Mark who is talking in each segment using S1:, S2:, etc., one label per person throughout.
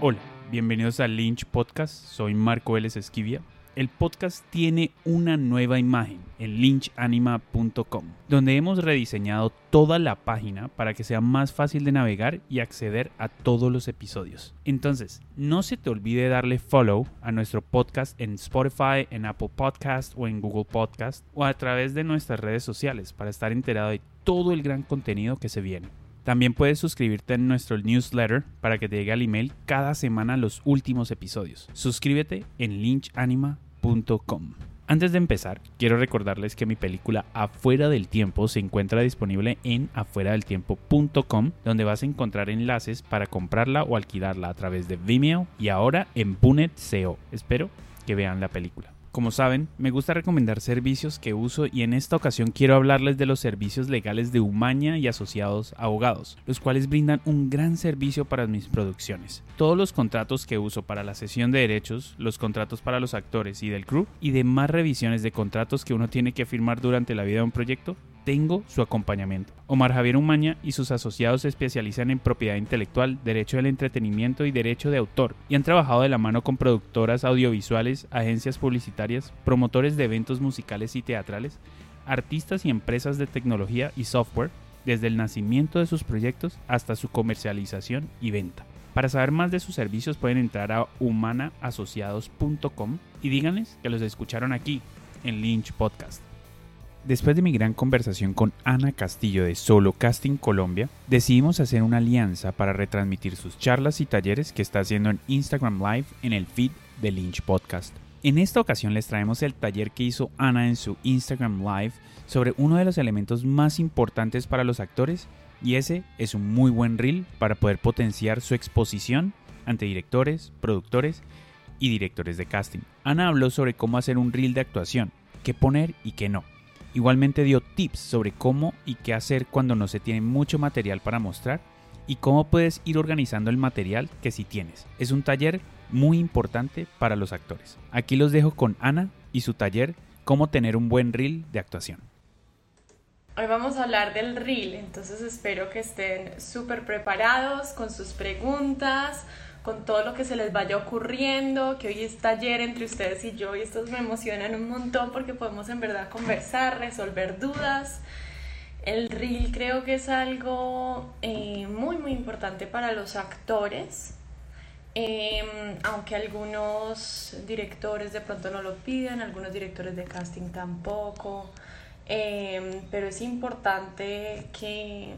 S1: Hola, bienvenidos a Lynch Podcast. Soy Marco Vélez Esquivia. El podcast tiene una nueva imagen en lynchanima.com, donde hemos rediseñado toda la página para que sea más fácil de navegar y acceder a todos los episodios. Entonces, no se te olvide darle follow a nuestro podcast en Spotify, en Apple Podcast o en Google Podcast o a través de nuestras redes sociales para estar enterado de todo el gran contenido que se viene. También puedes suscribirte en nuestro newsletter para que te llegue al email cada semana los últimos episodios. Suscríbete en lynchanima.com. Antes de empezar, quiero recordarles que mi película Afuera del Tiempo se encuentra disponible en afueradeltiempo.com, donde vas a encontrar enlaces para comprarla o alquilarla a través de Vimeo y ahora en Punet CO. Espero que vean la película. Como saben, me gusta recomendar servicios que uso y en esta ocasión quiero hablarles de los servicios legales de Umaña y asociados abogados, los cuales brindan un gran servicio para mis producciones. Todos los contratos que uso para la sesión de derechos, los contratos para los actores y del crew y demás revisiones de contratos que uno tiene que firmar durante la vida de un proyecto tengo su acompañamiento. Omar Javier Umaña y sus asociados se especializan en propiedad intelectual, derecho del entretenimiento y derecho de autor, y han trabajado de la mano con productoras audiovisuales, agencias publicitarias, promotores de eventos musicales y teatrales, artistas y empresas de tecnología y software, desde el nacimiento de sus proyectos hasta su comercialización y venta. Para saber más de sus servicios pueden entrar a humanaasociados.com y díganles que los escucharon aquí en Lynch Podcast. Después de mi gran conversación con Ana Castillo de Solo Casting Colombia, decidimos hacer una alianza para retransmitir sus charlas y talleres que está haciendo en Instagram Live en el feed de Lynch Podcast. En esta ocasión les traemos el taller que hizo Ana en su Instagram Live sobre uno de los elementos más importantes para los actores y ese es un muy buen reel para poder potenciar su exposición ante directores, productores y directores de casting. Ana habló sobre cómo hacer un reel de actuación, qué poner y qué no Igualmente dio tips sobre cómo y qué hacer cuando no se tiene mucho material para mostrar y cómo puedes ir organizando el material que sí tienes. Es un taller muy importante para los actores. Aquí los dejo con Ana y su taller Cómo tener un buen reel de actuación.
S2: Hoy vamos a hablar del reel, entonces espero que estén súper preparados con sus preguntas, con todo lo que se les vaya ocurriendo, que hoy es taller entre ustedes y yo y estos me emocionan un montón porque podemos en verdad conversar, resolver dudas. El reel creo que es algo eh, muy muy importante para los actores, em, aunque algunos directores de pronto no lo piden, algunos directores de casting tampoco, em, pero es importante que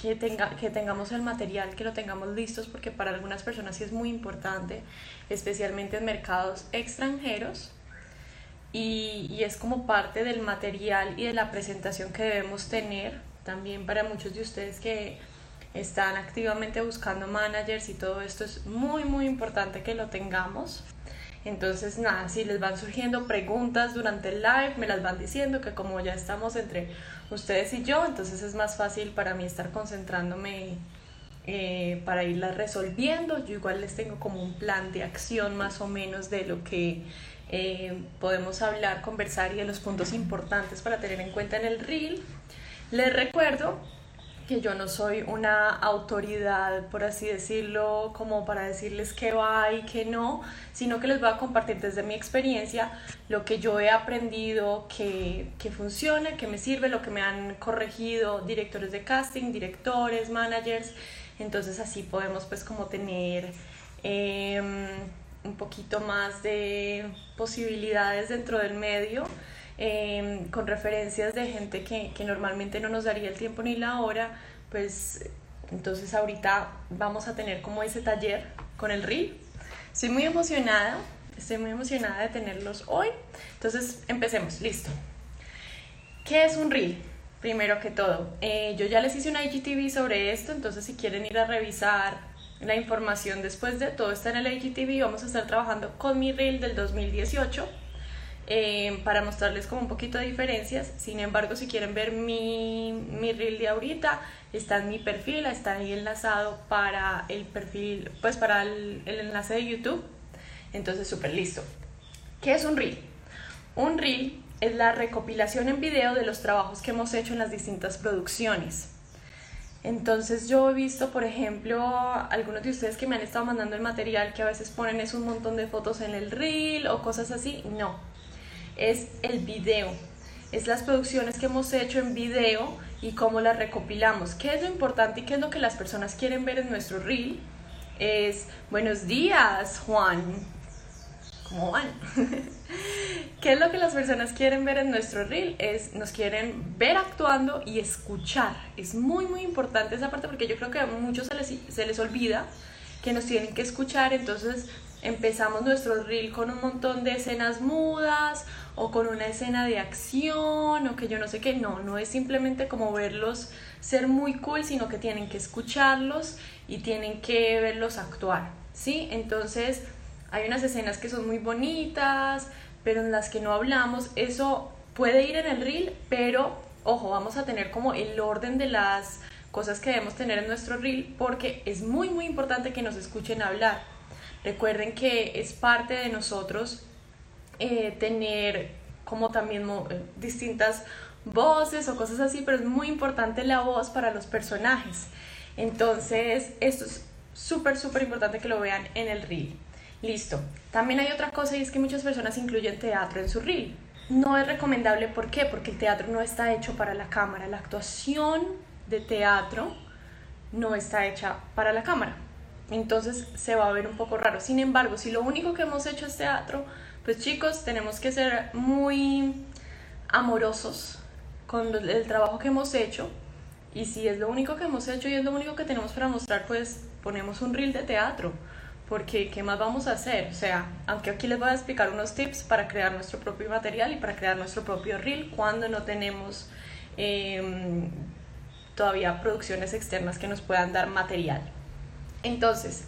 S2: que, tenga, que tengamos el material, que lo tengamos listos, porque para algunas personas sí es muy importante, especialmente en mercados extranjeros. Y, y, es como parte del material y de la presentación que debemos tener también para muchos de ustedes que están activamente buscando managers y todo esto es muy muy importante que lo tengamos entonces, nada, si les van surgiendo preguntas durante el live, me las van diciendo que como ya estamos entre ustedes y yo, entonces es más fácil para mí estar concentrándome eh, para irlas resolviendo. Yo igual les tengo como un plan de acción más o menos de lo que eh, podemos hablar, conversar y de los puntos importantes para tener en cuenta en el reel. Les recuerdo que yo no soy una autoridad, por así decirlo, como para decirles qué va y qué no, sino que les voy a compartir desde mi experiencia lo que yo he aprendido que, que funciona, que me sirve, lo que me han corregido directores de casting, directores, managers. Entonces así podemos pues como tener em, un poquito más de posibilidades dentro del medio Em, con referencias de gente que, que normalmente no nos daría el tiempo ni la hora, pues entonces ahorita vamos a tener como ese taller con el RIL. Estoy muy emocionada, estoy muy emocionada de tenerlos hoy. Entonces empecemos, listo. ¿Qué es un RIL? Primero que todo, eh, yo ya les hice una IGTV sobre esto, entonces si quieren ir a revisar la información después de todo está en el IGTV, vamos a estar trabajando con mi reel del 2018 eh, para mostrarles como un poquito de diferencias. Sin embargo, si quieren ver mi, mi reel de ahorita, está en mi perfil, está ahí enlazado para el perfil, pues para el, el enlace de YouTube. Entonces, súper listo. ¿Qué es un reel? Un reel es la recopilación en video de los trabajos que hemos hecho en las distintas producciones. Entonces yo he visto, por ejemplo, algunos de ustedes que me han estado mandando el material que a veces ponen es un montón de fotos en el reel o cosas así. No, es el video, es las producciones que hemos hecho en video y cómo las recopilamos. ¿Qué es lo importante y qué es lo que las personas quieren ver en nuestro reel? Es, buenos días, Juan. ¿Cómo van? ¿Qué es lo que las personas quieren ver en nuestro reel? Es, nos quieren ver actuando y escuchar. Es muy, muy importante esa parte porque yo creo que a muchos se les, se les olvida que nos tienen que escuchar. Entonces empezamos nuestro reel con un montón de escenas mudas o con una escena de acción o que yo no sé qué. No, no es simplemente como verlos ser muy cool, sino que tienen que escucharlos y tienen que verlos actuar. ¿Sí? Entonces hay unas escenas que son muy bonitas, pero en las que no hablamos. Eso puede ir en el reel, pero ojo, vamos a tener como el orden de las cosas que debemos tener en nuestro reel porque es muy muy importante que nos escuchen hablar. Recuerden que es parte de nosotros eh, tener como también eh, distintas voces o cosas así, pero es muy importante la voz para los personajes. Entonces, esto es súper, súper importante que lo vean en el reel. Listo. También hay otra cosa y es que muchas personas incluyen teatro en su reel. No es recomendable, ¿por qué? Porque el teatro no está hecho para la cámara. La actuación de teatro no está hecha para la cámara. Entonces se va a ver un poco raro. Sin embargo, si lo único que hemos hecho es teatro, pues chicos, tenemos que ser muy amorosos con el trabajo que hemos hecho. Y si es lo único que hemos hecho y es lo único que tenemos para mostrar, pues ponemos un reel de teatro porque ¿qué más vamos a hacer? O sea, aunque aquí les voy a explicar unos tips para crear nuestro propio material y para crear nuestro propio reel cuando no tenemos em, todavía producciones externas que nos puedan dar material. Entonces,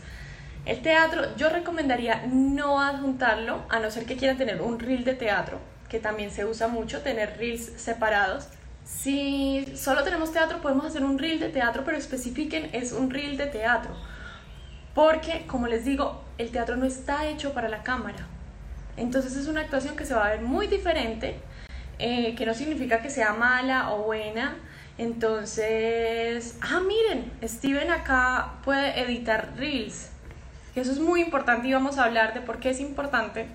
S2: el teatro yo recomendaría no adjuntarlo, a no ser que quieran tener un reel de teatro, que también se usa mucho, tener reels separados. Si solo tenemos teatro, podemos hacer un reel de teatro, pero especifiquen, es un reel de teatro porque, como les digo, el teatro no está hecho para la cámara. Entonces es una actuación que se va a ver muy diferente, eh, que no significa que sea mala o buena. Entonces, ah, miren, Steven acá puede editar reels. Eso es muy importante y vamos a hablar de por qué es importante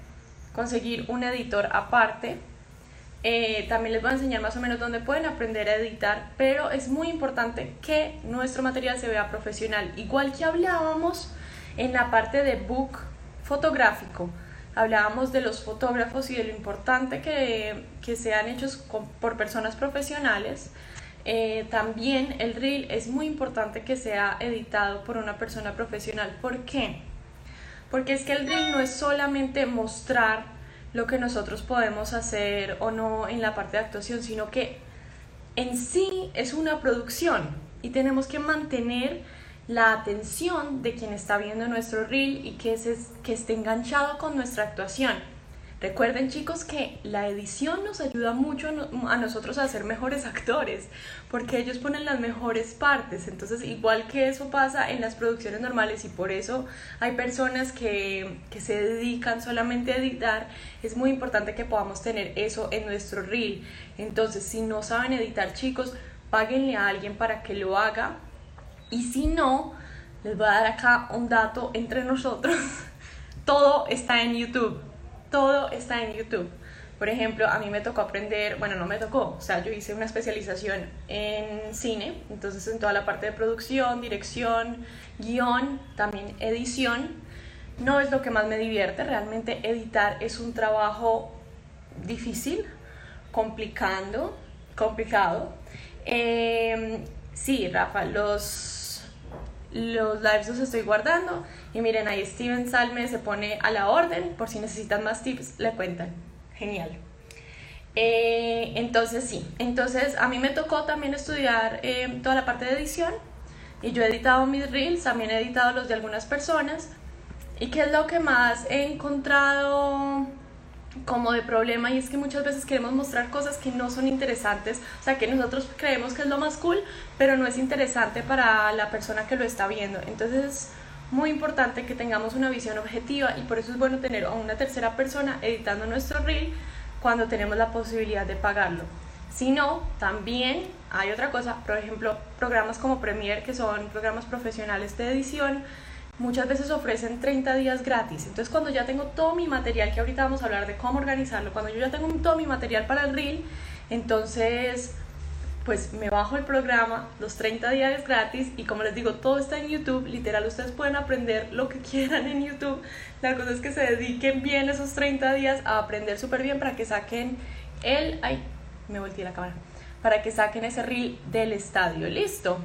S2: conseguir un editor aparte eh, también les voy a enseñar más o menos dónde pueden aprender a editar, pero es muy importante que nuestro material se vea profesional. Igual que hablábamos en la parte de book fotográfico, hablábamos de los fotógrafos y de lo importante que, que sean hechos por personas profesionales. Eh, también el reel es muy importante que sea editado por una persona profesional. ¿Por qué? Porque es que el reel no es solamente mostrar lo que nosotros podemos hacer o no en la parte de actuación, sino que en sí es una producción y tenemos que mantener la atención de quien está viendo nuestro reel y que, se, que esté enganchado con nuestra actuación. Recuerden chicos que la edición nos ayuda mucho a nosotros a ser mejores actores, porque ellos ponen las mejores partes. Entonces, igual que eso pasa en las producciones normales y por eso hay personas que, que se dedican solamente a editar, es muy importante que podamos tener eso en nuestro reel. Entonces, si no saben editar chicos, páguenle a alguien para que lo haga. Y si no, les voy a dar acá un dato entre nosotros. Todo está en YouTube todo está en YouTube. Por ejemplo, a mí me tocó aprender, bueno, no me tocó, o sea, yo hice una especialización en cine, entonces en toda la parte de producción, dirección, guion, también edición. No es lo que más me divierte, realmente editar es un trabajo difícil, complicando, complicado. Eh, sí, Rafa, los los lives los estoy guardando. Y miren, ahí Steven Salme se pone a la orden. Por si necesitan más tips, le cuentan. Genial. Eh, entonces sí, entonces a mí me tocó también estudiar eh, toda la parte de edición. Y yo he editado mis reels, también he editado los de algunas personas. ¿Y qué es lo que más he encontrado? Como de problema y es que muchas veces queremos mostrar cosas que no son interesantes, o sea, que nosotros creemos que es lo más cool, pero no es interesante para la persona que lo está viendo. Entonces es muy importante que tengamos una visión objetiva y por eso es bueno tener a una tercera persona editando nuestro reel cuando tenemos la posibilidad de pagarlo. sino también hay otra cosa, por ejemplo, programas como Premiere, que son programas profesionales de edición, muchas veces ofrecen 30 días gratis. Entonces, cuando ya tengo todo mi material, que ahorita vamos a hablar de cómo organizarlo, cuando yo ya tengo todo mi material para el reel, entonces pues me bajo el programa, los 30 días gratis y como les digo, todo está en YouTube, literal, ustedes pueden aprender lo que quieran en YouTube. La cosa es que se dediquen bien esos 30 días a aprender súper bien para que saquen el... Ay, me volteé la cámara. Para que saquen ese reel del estadio. Listo.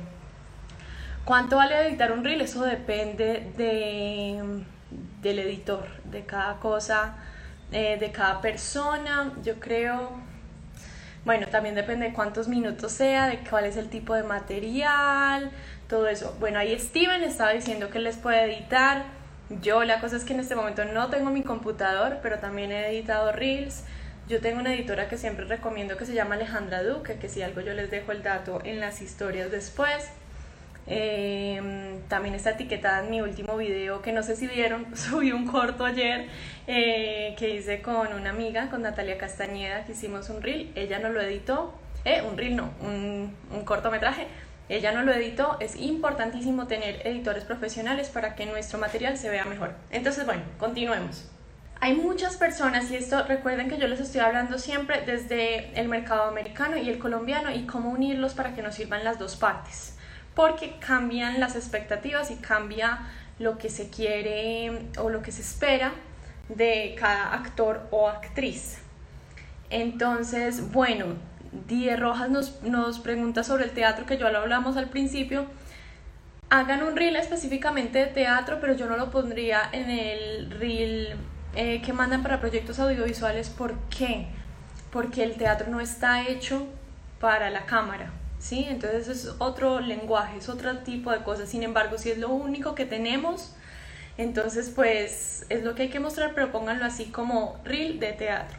S2: ¿Cuánto vale editar un reel? Eso depende de, del editor, de cada cosa, eh, de cada persona. Yo creo bueno, también depende de cuántos minutos sea, de cuál es el tipo de material, todo eso. Bueno, ahí Steven estaba diciendo que les puede editar. Yo la cosa es que en este momento no tengo mi computador, pero también he editado Reels. Yo tengo una editora que siempre recomiendo que se llama Alejandra Duque, que si algo yo les dejo el dato en las historias después. Em, también está etiquetada en mi último video, que no sé si vieron, subí un corto ayer eh, que hice con una amiga, con Natalia Castañeda, que hicimos un reel. Ella no lo editó, eh, un reel no, un, un cortometraje. Ella no lo editó, es importantísimo tener editores profesionales para que nuestro material se vea mejor. Entonces, bueno, continuemos. Hay muchas personas, y esto recuerden que yo les estoy hablando siempre desde el mercado americano y el colombiano y cómo unirlos para que nos sirvan las dos partes porque cambian las expectativas y cambia lo que se quiere o lo que se espera de cada actor o actriz. Entonces, bueno, Die Rojas nos, nos pregunta sobre el teatro, que ya lo hablamos al principio. Hagan un reel específicamente de teatro, pero yo no lo pondría en el reel eh, que mandan para proyectos audiovisuales. ¿Por qué? Porque el teatro no está hecho para la cámara. ¿Sí? Entonces es otro lenguaje, es otro tipo de cosas. Sin embargo, si es lo único que tenemos, entonces pues es lo que hay que mostrar, pero pónganlo así como reel de teatro.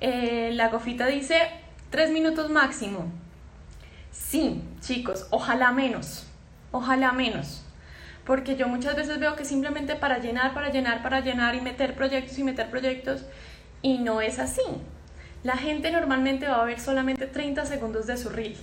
S2: Eh, la gofita dice tres minutos máximo. Sí, chicos, ojalá menos, ojalá menos. Porque yo muchas veces veo que simplemente para llenar, para llenar, para llenar y meter proyectos y meter proyectos, y no es así. La gente normalmente va a ver solamente 30 segundos de su reel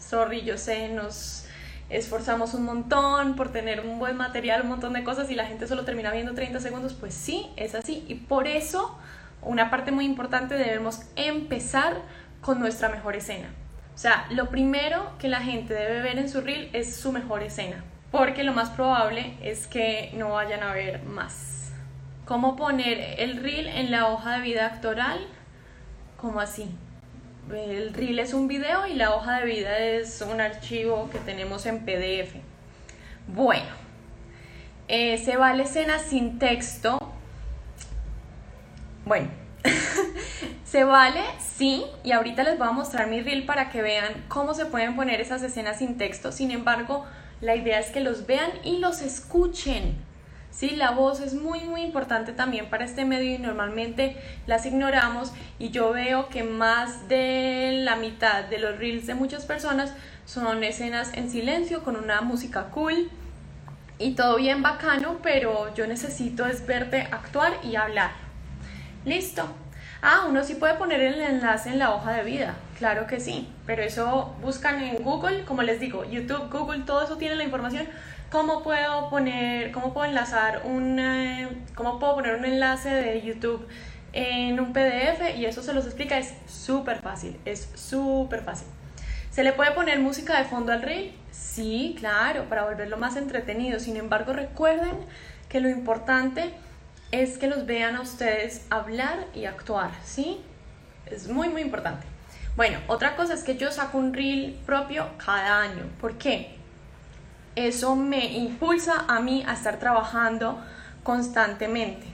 S2: sorry, yo sé, nos esforzamos un montón por tener un buen material, un montón de cosas y la gente solo termina viendo 30 segundos, pues sí, es así. Y por eso, una parte muy importante, debemos empezar con nuestra mejor escena. O sea, lo primero que la gente debe ver en su reel es su mejor escena, porque lo más probable es que no vayan a ver más. ¿Cómo poner el reel en la hoja de vida actoral? Como así el reel es un video y la hoja de vida es un archivo que tenemos en PDF. Bueno, eh, se vale escena sin texto. Bueno, se vale, sí, y ahorita les voy a mostrar mi reel para que vean cómo se pueden poner esas escenas sin texto. Sin embargo, la idea es que los vean y los escuchen. ¿Sí? La voz es muy muy importante también para este medio y normalmente las ignoramos y yo veo que más de la mitad de los reels de muchas personas son escenas en silencio con una música cool y todo bien bacano, pero yo necesito es verte actuar y hablar. Listo. Ah, uno sí puede poner el enlace en la hoja de vida, claro que sí, pero eso buscan en Google, como les digo, YouTube, Google, todo eso tiene la información ¿Cómo puedo poner, cómo puedo enlazar un, eh, cómo puedo poner un enlace de YouTube en un PDF? Y eso se los explica, es súper fácil, es súper fácil. ¿Se le puede poner música de fondo al reel? Sí, claro, para volverlo más entretenido. Sin embargo, recuerden que lo importante es que los vean a ustedes hablar y actuar, ¿sí? Es muy, muy importante. Bueno, otra cosa es que yo saco un reel propio cada año. ¿Por qué? Eso me impulsa a mí a estar trabajando constantemente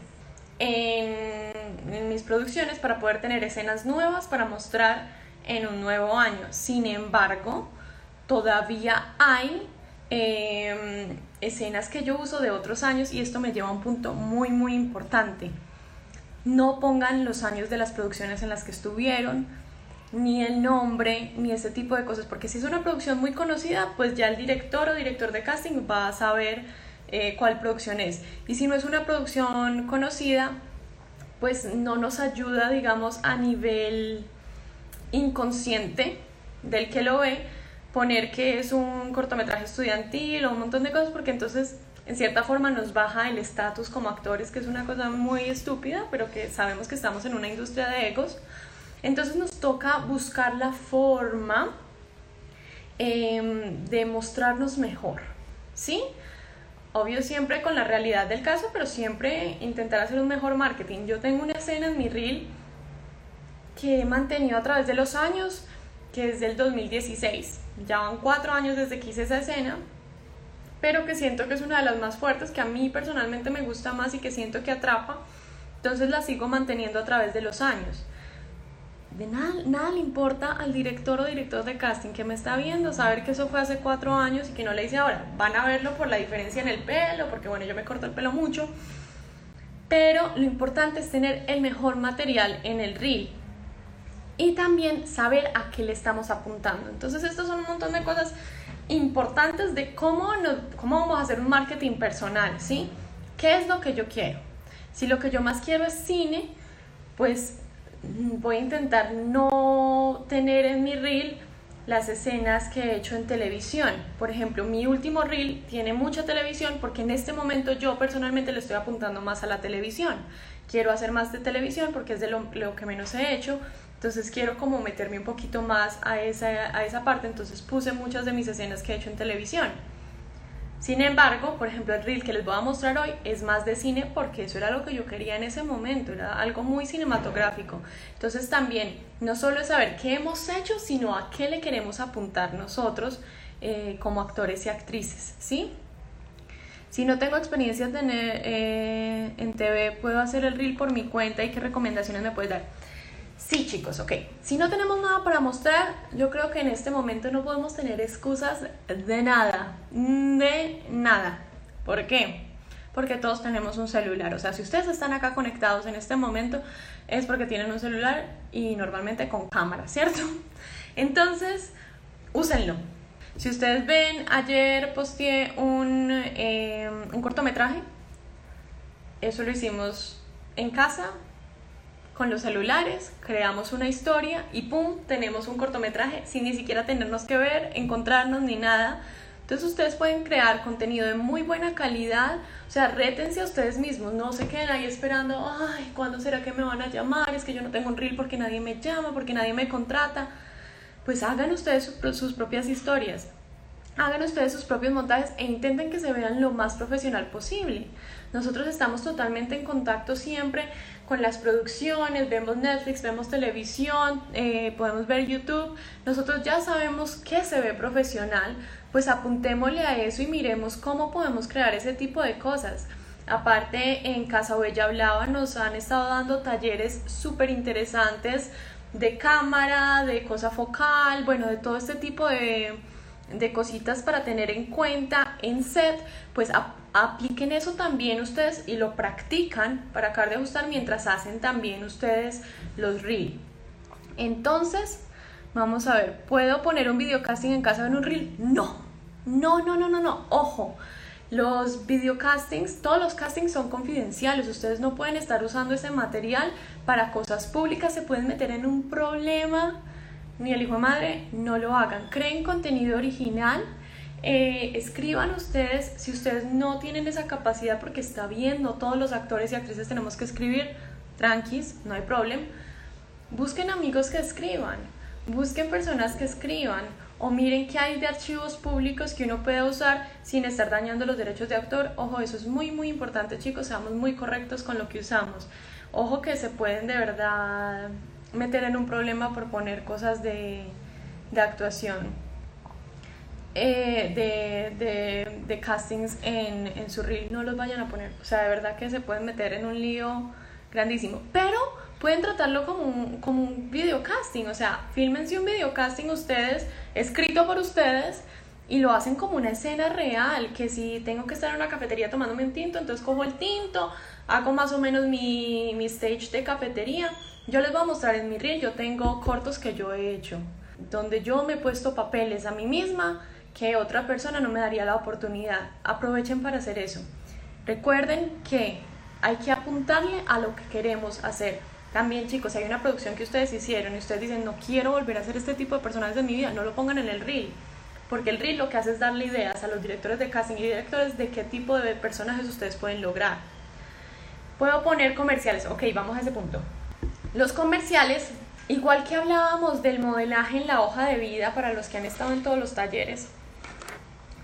S2: en, mis producciones para poder tener escenas nuevas para mostrar en un nuevo año. Sin embargo, todavía hay em, escenas que yo uso de otros años y esto me lleva a un punto muy muy importante. No pongan los años de las producciones en las que estuvieron, ni el nombre, ni ese tipo de cosas, porque si es una producción muy conocida, pues ya el director o director de casting va a saber eh, cuál producción es. Y si no es una producción conocida, pues no nos ayuda, digamos, a nivel inconsciente del que lo ve poner que es un cortometraje estudiantil o un montón de cosas porque entonces en cierta forma nos baja el estatus como actores, que es una cosa muy estúpida, pero que sabemos que estamos en una industria de egos. Entonces nos toca buscar la forma em, de mostrarnos mejor, ¿sí? Obvio siempre con la realidad del caso, pero siempre intentar hacer un mejor marketing. Yo tengo una escena en mi reel que he mantenido a través de los años, que es del 2016. Ya van cuatro años desde que hice esa escena, pero que siento que es una de las más fuertes, que a mí personalmente me gusta más y que siento que atrapa. Entonces la sigo manteniendo a través de los años de nada, nada le importa al director o director de casting que me está viendo saber que eso fue hace cuatro años y que no le hice ahora. Van a verlo por la diferencia en el pelo, porque bueno, yo me corto el pelo mucho. Pero lo importante es tener el mejor material en el reel. Y también saber a qué le estamos apuntando. Entonces, estos son un montón de cosas importantes de cómo, cómo vamos a hacer un marketing personal, ¿sí? ¿Qué es lo que yo quiero? Si lo que yo más quiero es cine, pues voy a intentar no tener en mi reel las escenas que he hecho en televisión. Por ejemplo, mi último reel tiene mucha televisión porque en este momento yo personalmente le estoy apuntando más a la televisión. Quiero hacer más de televisión porque es de lo, que menos he hecho. Entonces quiero como meterme un poquito más a esa, a esa parte. Entonces puse muchas de mis escenas que he hecho en televisión. Sin embargo, por ejemplo, el reel que les voy a mostrar hoy es más de cine porque eso era lo que yo quería en ese momento, era algo muy cinematográfico. Entonces también no solo es saber qué hemos hecho, sino a qué le queremos apuntar nosotros eh, como actores y actrices, ¿sí? Si no tengo experiencia en, eh, en TV, puedo hacer el reel por mi cuenta y qué recomendaciones me puedes dar. Sí, chicos, ok. Si no tenemos nada para mostrar, yo creo que en este momento no podemos tener excusas de nada, de nada. ¿Por qué? Porque todos tenemos un celular. O sea, si ustedes están acá conectados en este momento, es porque tienen un celular y normalmente con cámara, ¿cierto? Entonces, úsenlo. Si ustedes ven, ayer posteé un, eh, un cortometraje. Eso lo hicimos en casa, con los celulares, creamos una historia y ¡pum! tenemos un cortometraje sin ni siquiera tenernos que ver, encontrarnos ni nada. Entonces ustedes pueden crear contenido de muy buena calidad, o sea, rétense a ustedes mismos, no se queden ahí esperando, ay, ¿cuándo será que me van a llamar? Es que yo no tengo un reel porque nadie me llama, porque nadie me contrata. Pues hagan ustedes sus propias historias, hagan ustedes sus propios montajes e intenten que se vean lo más profesional posible. Nosotros estamos totalmente en contacto siempre con las producciones, vemos Netflix, vemos televisión, eh, podemos ver YouTube, nosotros ya sabemos que se ve profesional, pues apuntémosle a eso y miremos cómo podemos crear ese tipo de cosas. Aparte, en Casa Bella Hablaba nos han estado dando talleres súper interesantes de cámara, de cosa focal, bueno, de todo este tipo de, de cositas para tener en cuenta en set, pues apliquen eso también ustedes y lo practican para acabar de ajustar mientras hacen también ustedes los reel. Entonces, vamos a ver, ¿puedo poner un videocasting en casa en un reel? No, no, no, no, no, no, ojo. Los videocastings, todos los castings son confidenciales, ustedes no pueden estar usando ese material para cosas públicas, se pueden meter en un problema, ni el hijo de madre, no lo hagan. Creen contenido original, eh, escriban ustedes, si ustedes no tienen esa capacidad, porque está bien, no todos los actores y actrices tenemos que escribir, tranquis, no hay problema. Busquen amigos que escriban, busquen personas que escriban, o miren qué hay de archivos públicos que uno puede usar sin estar dañando los derechos de autor. Ojo, eso es muy, muy importante, chicos, seamos muy correctos con lo que usamos. Ojo que se pueden de verdad meter en un problema por poner cosas de, de actuación. Eh, de, de, castings en, en, su reel, no los vayan a poner. O sea, de verdad que se pueden meter en un lío grandísimo. Pero pueden tratarlo como un, como un videocasting. O sea, fílmense un videocasting ustedes, escrito por ustedes, y lo hacen como una escena real. Que si tengo que estar en una cafetería tomándome un tinto, entonces cojo el tinto, hago más o menos mi, mi stage de cafetería. Yo les voy a mostrar en mi reel, yo tengo cortos que yo he hecho, donde yo me he puesto papeles a mí misma que otra persona no me daría la oportunidad. Aprovechen para hacer eso. Recuerden que hay que apuntarle a lo que queremos hacer. También chicos, si hay una producción que ustedes hicieron y ustedes dicen, no quiero volver a hacer este tipo de personajes en mi vida, no lo pongan en el reel. Porque el reel lo que hace es darle ideas a los directores de casting y directores de qué tipo de personajes ustedes pueden lograr. Puedo poner comerciales. Ok, vamos a ese punto. Los comerciales, igual que hablábamos del modelaje en la hoja de vida para los que han estado en todos los talleres,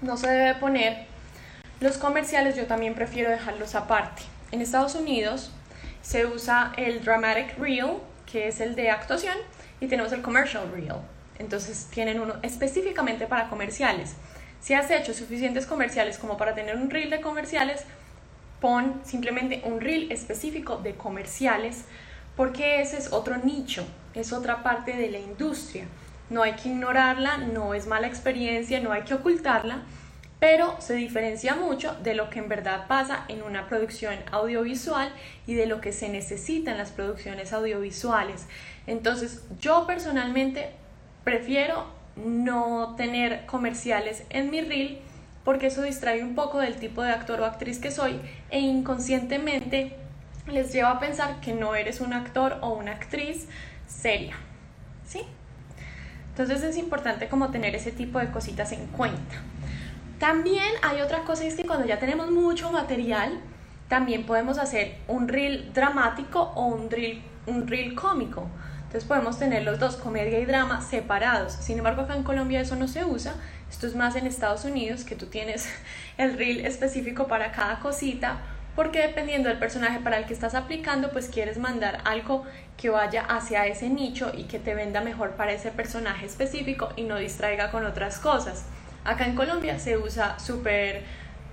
S2: no se debe poner. Los comerciales yo también prefiero dejarlos aparte. En Estados Unidos se usa el dramatic reel, que es el de actuación, y tenemos el commercial reel. Entonces tienen uno específicamente para comerciales. Si has hecho suficientes comerciales como para tener un reel de comerciales, pon simplemente un reel específico de comerciales porque ese es otro nicho, es otra parte de la industria. No hay que ignorarla, no es mala experiencia, no hay que ocultarla, pero se diferencia mucho de lo que en verdad pasa en una producción audiovisual y de lo que se necesita en las producciones audiovisuales. Entonces, yo personalmente prefiero no tener comerciales en mi reel porque eso distrae un poco del tipo de actor o actriz que soy e inconscientemente les lleva a pensar que no eres un actor o una actriz seria. ¿Sí? Entonces es importante como tener ese tipo de cositas en cuenta. También hay otra cosa, que cuando ya tenemos mucho material, también podemos hacer un reel dramático o un reel, un reel cómico. Entonces podemos tener los dos, comedia y drama, separados. Sin embargo, acá en Colombia eso no se usa. Esto es más en Estados Unidos, que tú tienes el reel específico para cada cosita porque dependiendo del personaje para el que estás aplicando, pues quieres mandar algo que vaya hacia ese nicho y que te venda mejor para ese personaje específico y no distraiga con otras cosas. Acá en Colombia se usa súper,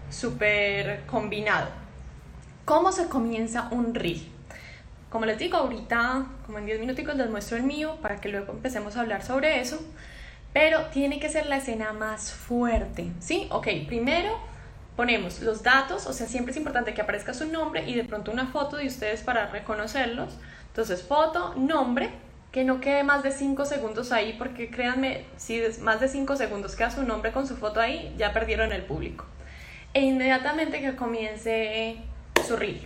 S2: súper combinado. ¿Cómo se comienza un reel? Como les digo, ahorita, como en 10 minuticos les muestro el mío para que luego empecemos a hablar sobre eso. Pero tiene que ser la escena más fuerte, ¿sí? Ok, primero ponemos los datos, o sea, siempre es importante que aparezca su nombre y de pronto una foto de ustedes para reconocerlos. Entonces, foto, nombre, que no quede más de 5 segundos ahí, porque créanme, si más de 5 segundos queda su nombre con su foto ahí, ya perdieron el público. E inmediatamente que comience su reel.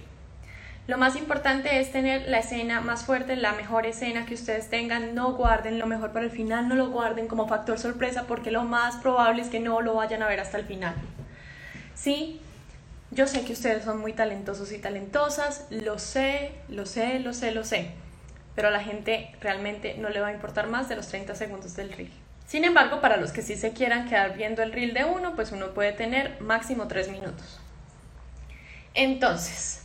S2: Lo más importante es tener la escena más fuerte, la mejor escena que ustedes tengan. No guarden lo mejor para el final, no lo guarden como factor sorpresa porque lo más probable es que no lo vayan a ver hasta el final. Sí, yo sé que ustedes son muy talentosos y talentosas, lo sé, lo sé, lo sé, lo sé, pero a la gente realmente no le va a importar más de los 30 segundos del reel. Sin embargo, para los que sí se quieran quedar viendo el reel de uno, pues uno puede tener máximo 3 minutos. Entonces,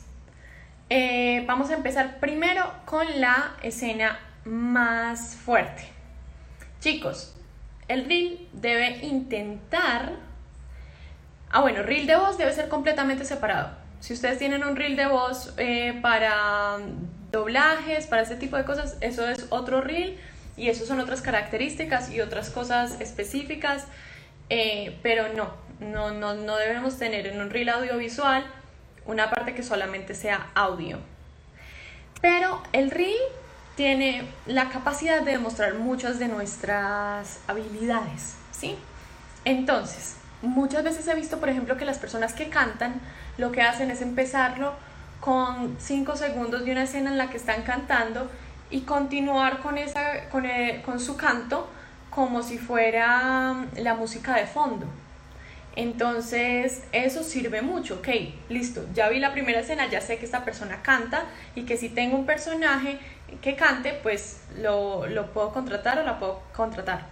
S2: eh, vamos a empezar primero con la escena más fuerte. Chicos, el reel debe intentar Ah, bueno, reel de voz debe ser completamente separado. Si ustedes tienen un reel de voz eh, para doblajes, para ese tipo de cosas, eso es otro reel y eso son otras características y otras cosas específicas, eh, pero no, no, no, no debemos tener en un reel audiovisual una parte que solamente sea audio. Pero el reel tiene la capacidad de demostrar muchas de nuestras habilidades, ¿sí? Entonces, Muchas veces he visto, por ejemplo, que las personas que cantan lo que hacen es empezarlo con 5 segundos de una escena en la que están cantando y continuar con, esa, con, eh, con su canto como si fuera mm, la música de fondo. Entonces, eso sirve mucho. Ok, listo, ya vi la primera escena, ya sé que esta persona canta y que si tengo un personaje que cante, pues lo, lo puedo contratar o la puedo contratar.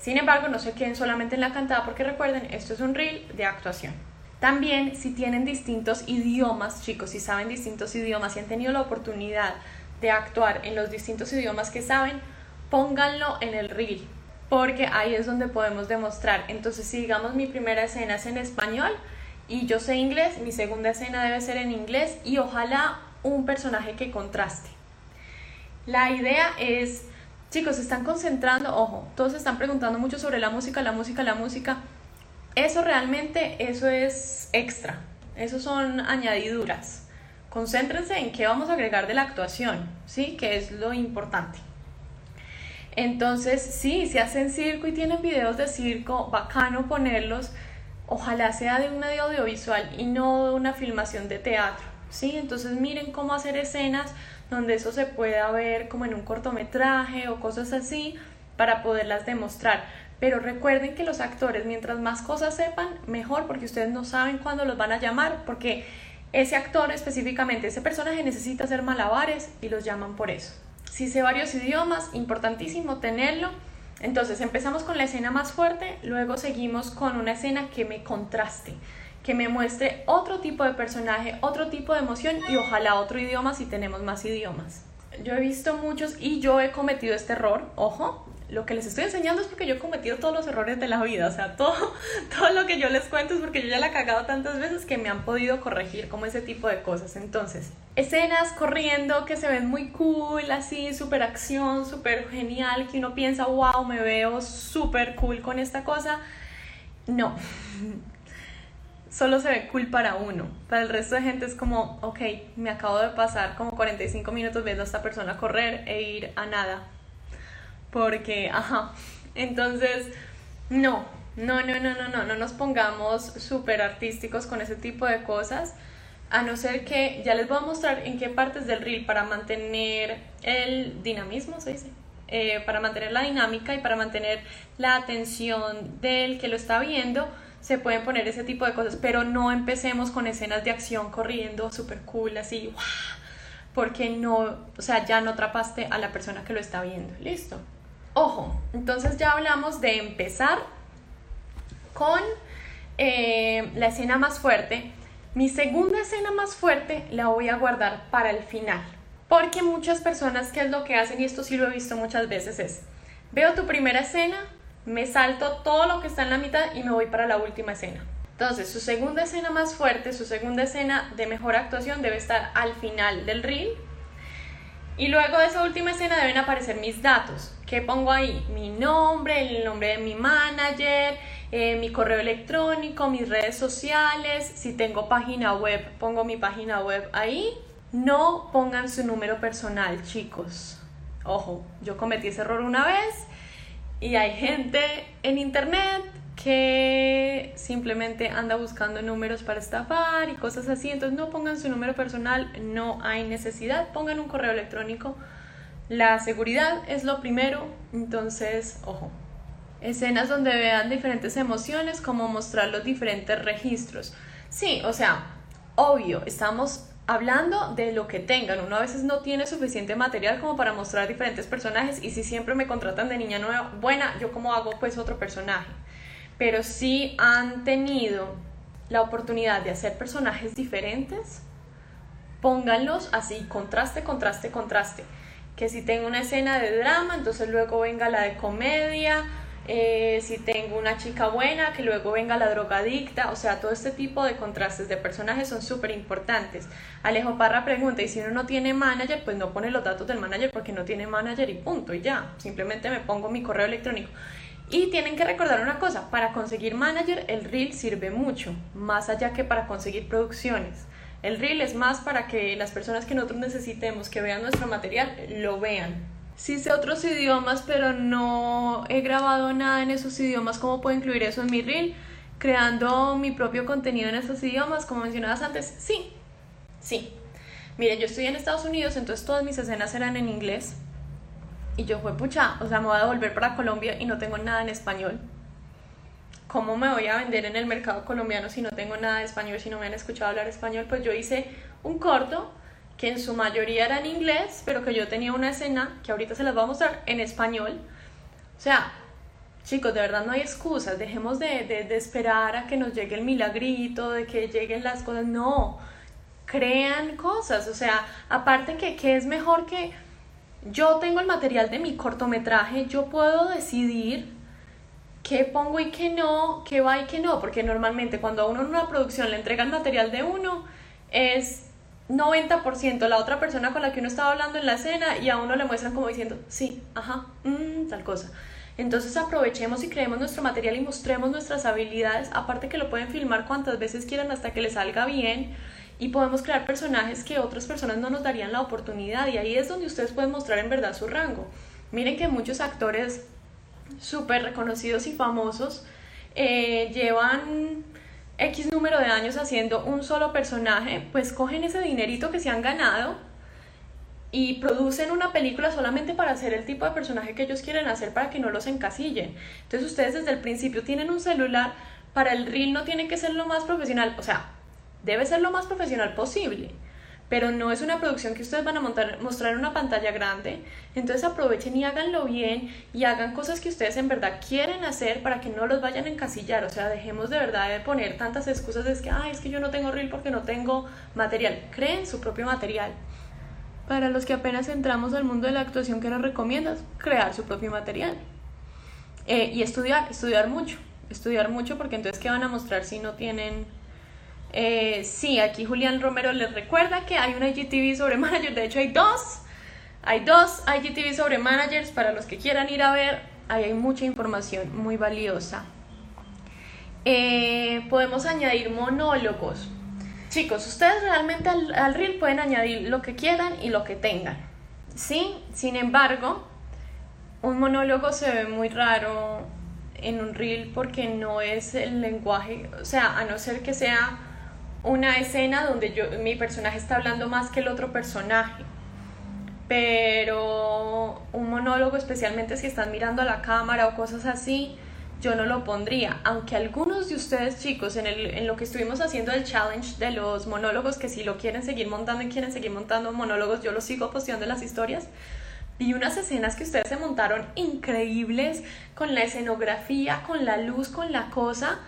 S2: Sin embargo, no se queden solamente en la cantada porque recuerden, esto es un reel de actuación. También si tienen distintos idiomas, chicos, si saben distintos idiomas, si han tenido la oportunidad de actuar en los distintos idiomas que saben, pónganlo en el reel, porque ahí es donde podemos demostrar. Entonces, si digamos mi primera escena es en español y yo sé inglés, mi segunda escena debe ser en inglés y ojalá un personaje que contraste. La idea es Chicos, se están concentrando, ojo, todos están preguntando mucho sobre la música, la música, la música. Eso realmente, eso es extra, eso son añadiduras. Concéntrense en qué vamos a agregar de la actuación, ¿sí? Que es lo importante. Entonces, sí, si hacen circo y tienen videos de circo, bacano ponerlos. Ojalá sea de un medio audiovisual y no de una filmación de teatro. ¿sí? Entonces miren cómo hacer escenas donde eso se pueda ver como en un cortometraje o cosas así para poderlas demostrar. Pero recuerden que los actores, mientras más cosas sepan, mejor, porque ustedes no saben cuándo los van a llamar, porque ese actor específicamente, ese personaje necesita hacer malabares y los llaman por eso. Si sé varios idiomas, importantísimo tenerlo. Entonces empezamos con la escena más fuerte, luego seguimos con una escena que me contraste, que me muestre otro tipo de personaje, otro tipo de emoción y ojalá otro idioma si tenemos más idiomas. Yo he visto muchos y yo he cometido este error, ojo, lo que les estoy enseñando es porque yo he cometido todos los errores de la vida, o sea, todo, todo lo que yo les cuento es porque yo ya la he cagado tantas veces que me han podido corregir como ese tipo de cosas. Entonces, escenas corriendo que se ven muy cool, así, súper acción, súper genial, que uno piensa, wow, me veo súper cool con esta cosa. No, solo se ve cool para uno. Para el resto de gente es como, ok, me acabo de pasar como 45 minutos viendo a esta persona correr e ir a nada porque, ajá, entonces, no, no, no, no, no, no, no nos pongamos súper artísticos con ese tipo de cosas, a no ser que ya les voy a mostrar en qué partes del reel para mantener el dinamismo, se dice, eh, para mantener la dinámica y para mantener la atención del que lo está viendo, se pueden poner ese tipo de cosas, pero no empecemos con escenas de acción corriendo súper cool, así, porque no, o sea, ya no atrapaste a la persona que lo está viendo, listo. Ojo, entonces ya hablamos de empezar con eh, la escena más fuerte. Mi segunda escena más fuerte la voy a guardar para el final. Porque muchas personas, ¿qué es lo que hacen? Y esto sí lo he visto muchas veces, es, veo tu primera escena, me salto todo lo que está en la mitad y me voy para la última escena. Entonces, su segunda escena más fuerte, su segunda escena de mejor actuación debe estar al final del reel. Y luego de esa última escena deben aparecer mis datos. ¿Qué pongo ahí? Mi nombre, el nombre de mi manager, eh, mi correo electrónico, mis redes sociales. Si tengo página web, pongo mi página web ahí. No pongan su número personal, chicos. Ojo, yo cometí ese error una vez y hay gente en internet que simplemente anda buscando números para estafar y cosas así. Entonces no pongan su número personal, no hay necesidad. Pongan un correo electrónico la seguridad es lo primero, entonces, ojo. Escenas donde vean diferentes emociones, como mostrar los diferentes registros. Sí, o sea, obvio, estamos hablando de lo que tengan. Uno a veces no tiene suficiente material como para mostrar diferentes personajes y si siempre me contratan de niña nueva, buena, yo como hago pues otro personaje. Pero si han tenido la oportunidad de hacer personajes diferentes, pónganlos así, contraste, contraste, contraste. Que si tengo una escena de drama, entonces luego venga la de comedia, eh, si tengo una chica buena, que luego venga la drogadicta, o sea, todo este tipo de contrastes de personajes son súper importantes. Alejo Parra pregunta, y si uno no tiene manager, pues no pone los datos del manager porque no tiene manager y punto, y ya, simplemente me pongo mi correo electrónico. Y tienen que recordar una cosa, para conseguir manager el reel sirve mucho, más allá que para conseguir producciones. El reel es más para que las personas que nosotros necesitemos que vean nuestro material lo vean. Sí sé otros idiomas, pero no he grabado nada en esos idiomas. ¿Cómo puedo incluir eso en mi reel? Creando mi propio contenido en esos idiomas, como mencionabas antes. Sí, sí. Miren, yo estoy en Estados Unidos, entonces todas mis escenas eran en inglés. Y yo fue pucha, o sea, me voy a volver para Colombia y no tengo nada en español. ¿cómo me voy a vender en el mercado colombiano si no tengo nada de español, si no me han escuchado hablar español? Pues yo hice un corto que en su mayoría era en inglés, pero que yo tenía una escena que ahorita se las voy a mostrar en español. O sea, chicos, de verdad no hay excusas, dejemos de, de, esperar a que nos llegue el milagrito, de que lleguen las cosas, no, crean cosas, o sea, aparte que, que es mejor que yo tengo el material de mi cortometraje, yo puedo decidir qué pongo y qué no, qué va y qué no, porque normalmente cuando a uno en una producción le entregan material de uno, es 90% la otra persona con la que uno estaba hablando en la escena y a uno le muestran como diciendo, sí, ajá, mmm, tal cosa. Entonces aprovechemos y creemos nuestro material y mostremos nuestras habilidades, aparte que lo pueden filmar cuantas veces quieran hasta que les salga bien y podemos crear personajes que otras personas no nos darían la oportunidad y ahí es donde ustedes pueden mostrar en verdad su rango. Miren que muchos actores súper reconocidos y famosos, eh, llevan X número de años haciendo un solo personaje, pues cogen ese dinerito que se han ganado y producen una película solamente para hacer el tipo de personaje que ellos quieren hacer para que no los encasillen. Entonces ustedes desde el principio tienen un celular, para el reel no tiene que ser lo más profesional, o sea, debe ser lo más profesional posible pero no es una producción que ustedes van a montar, mostrar en una pantalla grande. Entonces aprovechen y háganlo bien y hagan cosas que ustedes en verdad quieren hacer para que no los vayan a encasillar. O sea, dejemos de verdad de poner tantas excusas de que, ay, es que yo no tengo reel porque no tengo material. Creen su propio material. Para los que apenas entramos al mundo de la actuación, ¿qué les recomiendas? Crear su propio material. Eh, y estudiar, estudiar mucho. Estudiar mucho porque entonces, ¿qué van a mostrar si no tienen eh, sí, aquí Julián Romero les recuerda que hay un IGTV sobre managers. De hecho, hay dos. Hay dos IGTV sobre managers para los que quieran ir a ver. Ahí hay mucha información muy valiosa. Eh, podemos añadir monólogos. Chicos, ustedes realmente al, al, reel pueden añadir lo que quieran y lo que tengan. Sí, sin embargo, un monólogo se ve muy raro en un reel porque no es el lenguaje, o sea, a no ser que sea una escena donde yo, mi personaje está hablando más que el otro personaje. Pero un monólogo, especialmente si están mirando a la cámara o cosas así, yo no lo pondría. Aunque algunos de ustedes, chicos, en, el, en lo que estuvimos haciendo el challenge de los monólogos, que si lo quieren seguir montando y quieren seguir montando monólogos, yo los sigo posteando en las historias. Vi unas escenas que ustedes se montaron increíbles con la escenografía, con la luz, con la cosa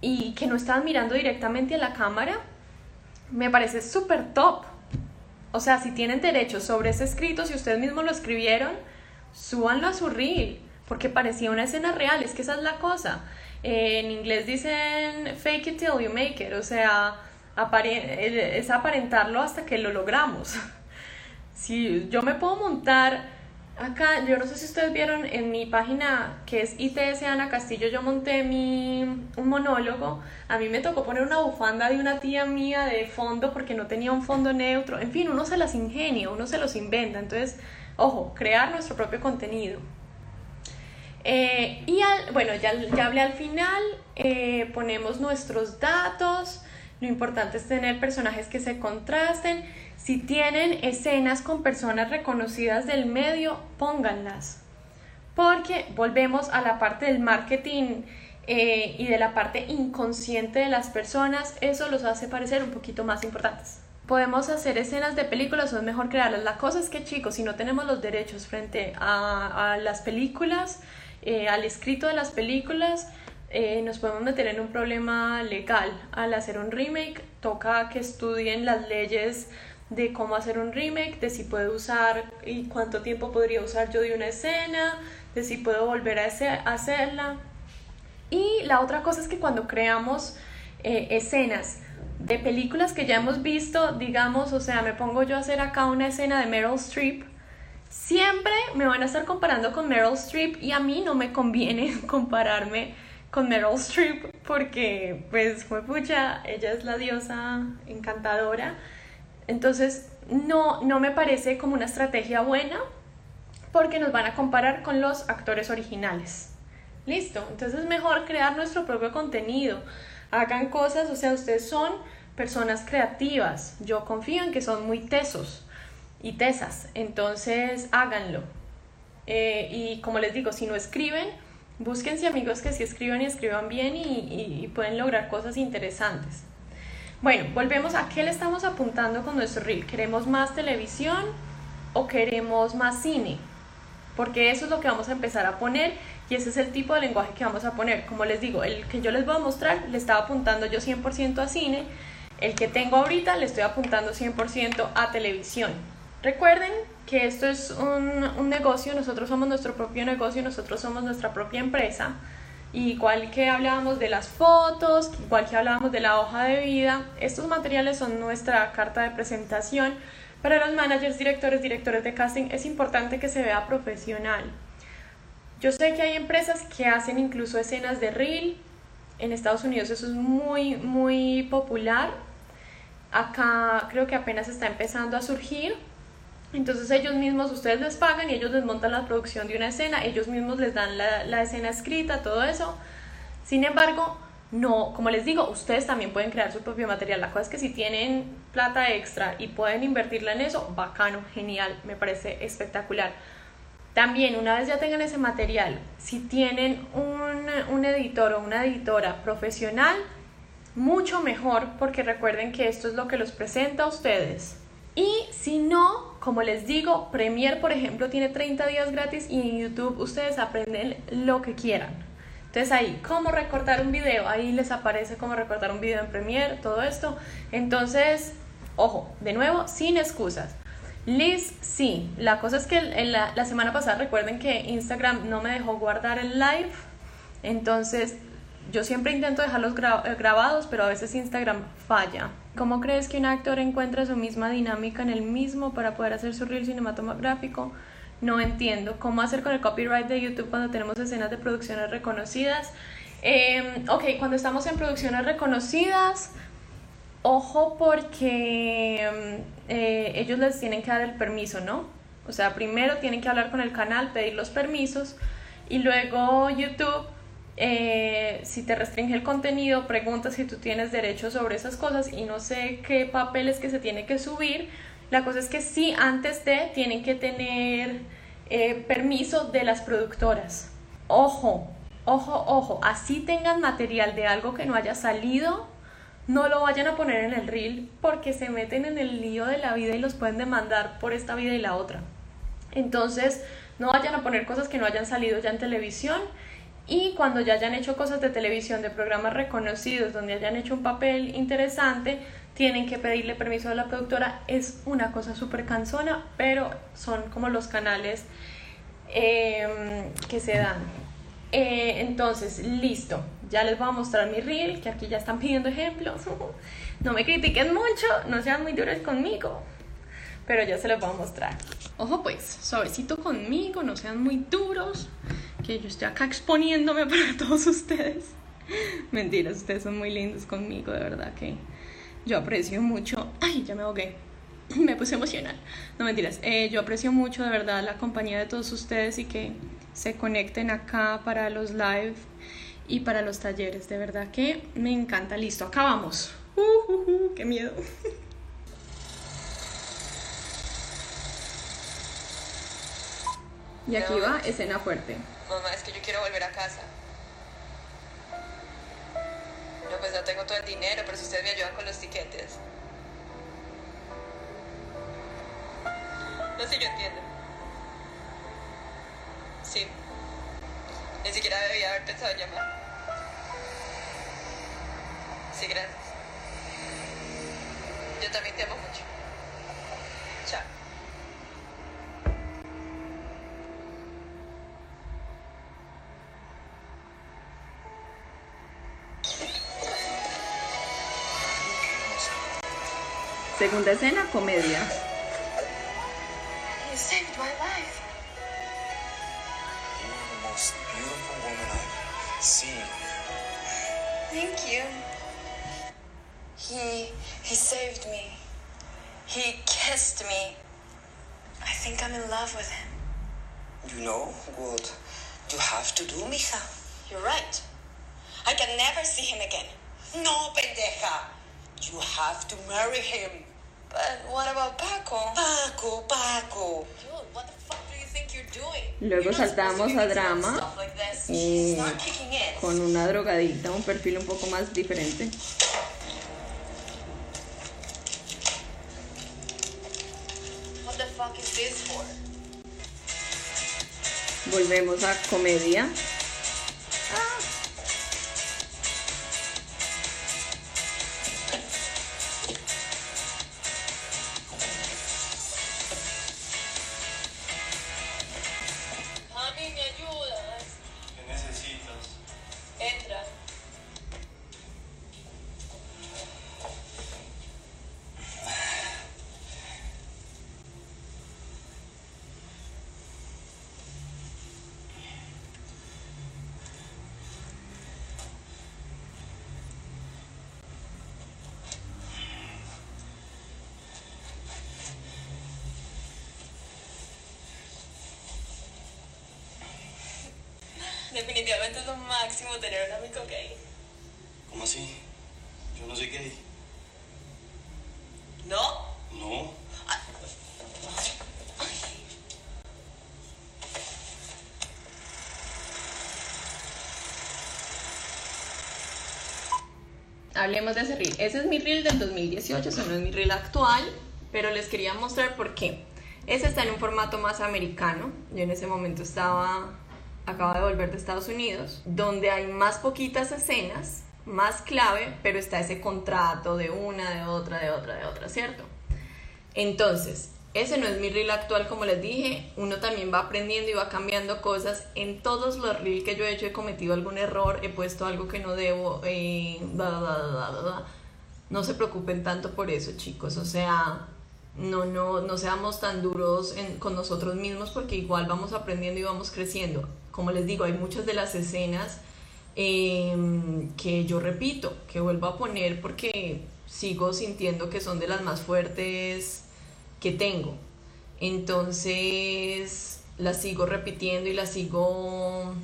S2: y que no están mirando directamente a la cámara, me parece súper top. O sea, si tienen derecho sobre ese escrito, si ustedes mismos lo escribieron, súbanlo a su reel, porque parecía una escena real, es que esa es la cosa. en inglés dicen fake it till you make it, o sea, es aparentarlo hasta que lo logramos. Si yo me puedo montar Acá, yo no sé si ustedes vieron en mi página que es ITS Ana Castillo, yo monté mi, un monólogo. A mí me tocó poner una bufanda de una tía mía de fondo porque no tenía un fondo neutro. En fin, uno se las ingenia, uno se los inventa. Entonces, ojo, crear nuestro propio contenido. Eh, y bueno, ya, ya hablé al final, eh, ponemos nuestros datos. Lo importante es tener personajes que se contrasten si tienen escenas con personas reconocidas del medio, pónganlas. Porque volvemos a la parte del marketing eh, y de la parte inconsciente de las personas, eso los hace parecer un poquito más importantes. Podemos hacer escenas de películas o es mejor crearlas. La cosa es que chicos, si no tenemos los derechos frente a, las películas, eh, al escrito de las películas, eh, nos podemos meter en un problema legal. Al hacer un remake, toca que estudien las leyes de cómo hacer un remake, de si puedo usar y cuánto tiempo podría usar yo de una escena, de si puedo volver a, hacerla. Y la otra cosa es que cuando creamos eh, escenas de películas que ya hemos visto, digamos, o sea, me pongo yo a hacer acá una escena de Meryl Streep, siempre me van a estar comparando con Meryl Streep y a mí no me conviene compararme con Meryl Streep porque pues fue pucha, ella es la diosa encantadora entonces, no, no me parece como una estrategia buena porque nos van a comparar con los actores originales. Listo, entonces es mejor crear nuestro propio contenido. Hagan cosas, o sea, ustedes son personas creativas. Yo confío en que son muy tesos y tesas, entonces háganlo. Eh, y como les digo, si no escriben, búsquense amigos que sí escriban y escriban bien y pueden lograr cosas interesantes. Bueno, volvemos a qué le estamos apuntando con nuestro reel. ¿Queremos más televisión o queremos más cine? Porque eso es lo que vamos a empezar a poner y ese es el tipo de lenguaje que vamos a poner. Como les digo, el que yo les voy a mostrar le estaba apuntando yo 100% a cine. El que tengo ahorita le estoy apuntando 100% a televisión. Recuerden que esto es un, un negocio, nosotros somos nuestro propio negocio, nosotros somos nuestra propia empresa igual que hablábamos de las fotos, igual que hablábamos de la hoja de vida, estos materiales son nuestra carta de presentación. Para los managers, directores, directores de casting es importante que se vea profesional. Yo sé que hay empresas que hacen incluso escenas de reel. En Estados Unidos eso es muy, muy popular. Acá creo que apenas está empezando a surgir. Entonces ellos mismos, ustedes les pagan y ellos les montan la producción de una escena, ellos mismos les dan la, escena escrita, todo eso. Sin embargo, no, como les digo, ustedes también pueden crear su propio material. La cosa es que si tienen plata extra y pueden invertirla en eso, bacano, genial, me parece espectacular. También, una vez ya tengan ese material, si tienen un, un editor o una editora profesional, mucho mejor porque recuerden que esto es lo que los presenta a ustedes. Y si no, como les digo, Premiere, por ejemplo, tiene 30 días gratis y en YouTube ustedes aprenden lo que quieran. Entonces ahí, cómo recortar un video, ahí les aparece cómo recortar un video en Premiere, todo esto. Entonces, ojo, de nuevo, sin excusas. Liz, sí, la cosa es que la, la semana pasada recuerden que Instagram no me dejó guardar el live, entonces yo siempre intento dejarlos eh, grabados, pero a veces Instagram falla. ¿Cómo crees que un actor encuentra su misma dinámica en el mismo para poder hacer su reel cinematográfico? no entiendo cómo hacer con el copyright de YouTube cuando tenemos escenas de producciones reconocidas. Em, ok, cuando estamos en producciones reconocidas, ojo porque em, eh, ellos les tienen que dar el permiso, ¿no? O sea, primero tienen que hablar con el canal, pedir los permisos y luego YouTube, eh, si te restringe el contenido, pregunta si tú tienes derechos sobre esas cosas y no sé qué papeles que se tiene que subir la cosa es que sí, antes de tienen que tener eh, permiso de las productoras. Ojo, ojo, ojo, así tengan material de algo que no haya salido, no lo vayan a poner en el reel porque se meten en el lío de la vida y los pueden demandar por esta vida y la otra. Entonces, no vayan a poner cosas que no hayan salido ya en televisión y cuando ya hayan hecho cosas de televisión, de programas reconocidos, donde hayan hecho un papel interesante, tienen que pedirle permiso a la productora. Es una cosa súper cansona, pero son como los canales em, que se dan. Eh, entonces, listo. Ya les voy a mostrar mi reel, que aquí ya están pidiendo ejemplos. no me critiquen mucho, no sean muy duros conmigo. Pero ya se los voy a mostrar. Ojo pues, suavecito conmigo, no sean muy duros. Que yo estoy acá exponiéndome para todos ustedes. Mentiras, ustedes son muy lindos conmigo, de verdad que yo aprecio mucho, ay, ya me ahogué, me puse emocional, no mentiras, eh, yo aprecio mucho de verdad la compañía de todos ustedes y que se conecten acá para los live y para los talleres, de verdad que me encanta, listo, acá vamos, uh, uh, uh, qué miedo. Y aquí va escena fuerte.
S3: Mamá, es que yo quiero volver a casa. No, pues no tengo todo el dinero, pero si ustedes me ayudan con los tiquetes. No sé, yo entiendo. Sí. Ni siquiera debía haber pensado en llamar. Sí, gracias. Yo también te amo mucho.
S2: Segunda escena, comedia.
S3: You saved my life.
S4: You are the most beautiful woman I've seen.
S3: Thank you. He he saved me. He kissed me. I think I'm in love with him.
S4: You know what you have to do, mija.
S3: You're right. I can never see him again.
S4: No, pendeja. You have to marry him.
S3: Paco?
S4: Paco?
S2: Luego saltamos a drama. Eh, con una drogadita, un perfil un poco más diferente. Volvemos a comedia.
S3: Tener un amigo gay.
S5: ¿Cómo así? Yo no soy gay.
S4: ¿No?
S5: No.
S2: Hablemos de ese reel. Ese es mi reel del 2018, ese no es mi reel actual, pero les quería mostrar por qué. Ese está en un formato más americano. Yo en ese momento estaba, acabo de volver de Estados Unidos, donde hay más poquitas escenas, más clave, pero está ese contrato de una, de otra, de otra, de otra, ¿cierto? Entonces, ese no es mi reel actual, como les dije. Uno también va aprendiendo y va cambiando cosas. En todos los reels que yo he hecho he cometido algún error, he puesto algo que no debo, eh, bla, bla, bla. No se preocupen tanto por eso, chicos. O sea, no, no, no seamos tan duros en- con nosotros mismos porque igual vamos aprendiendo y vamos creciendo. Como les digo, hay muchas de las escenas em, que yo repito, que vuelvo a poner porque sigo sintiendo que son de las más fuertes que tengo. Entonces las sigo repitiendo y las sigo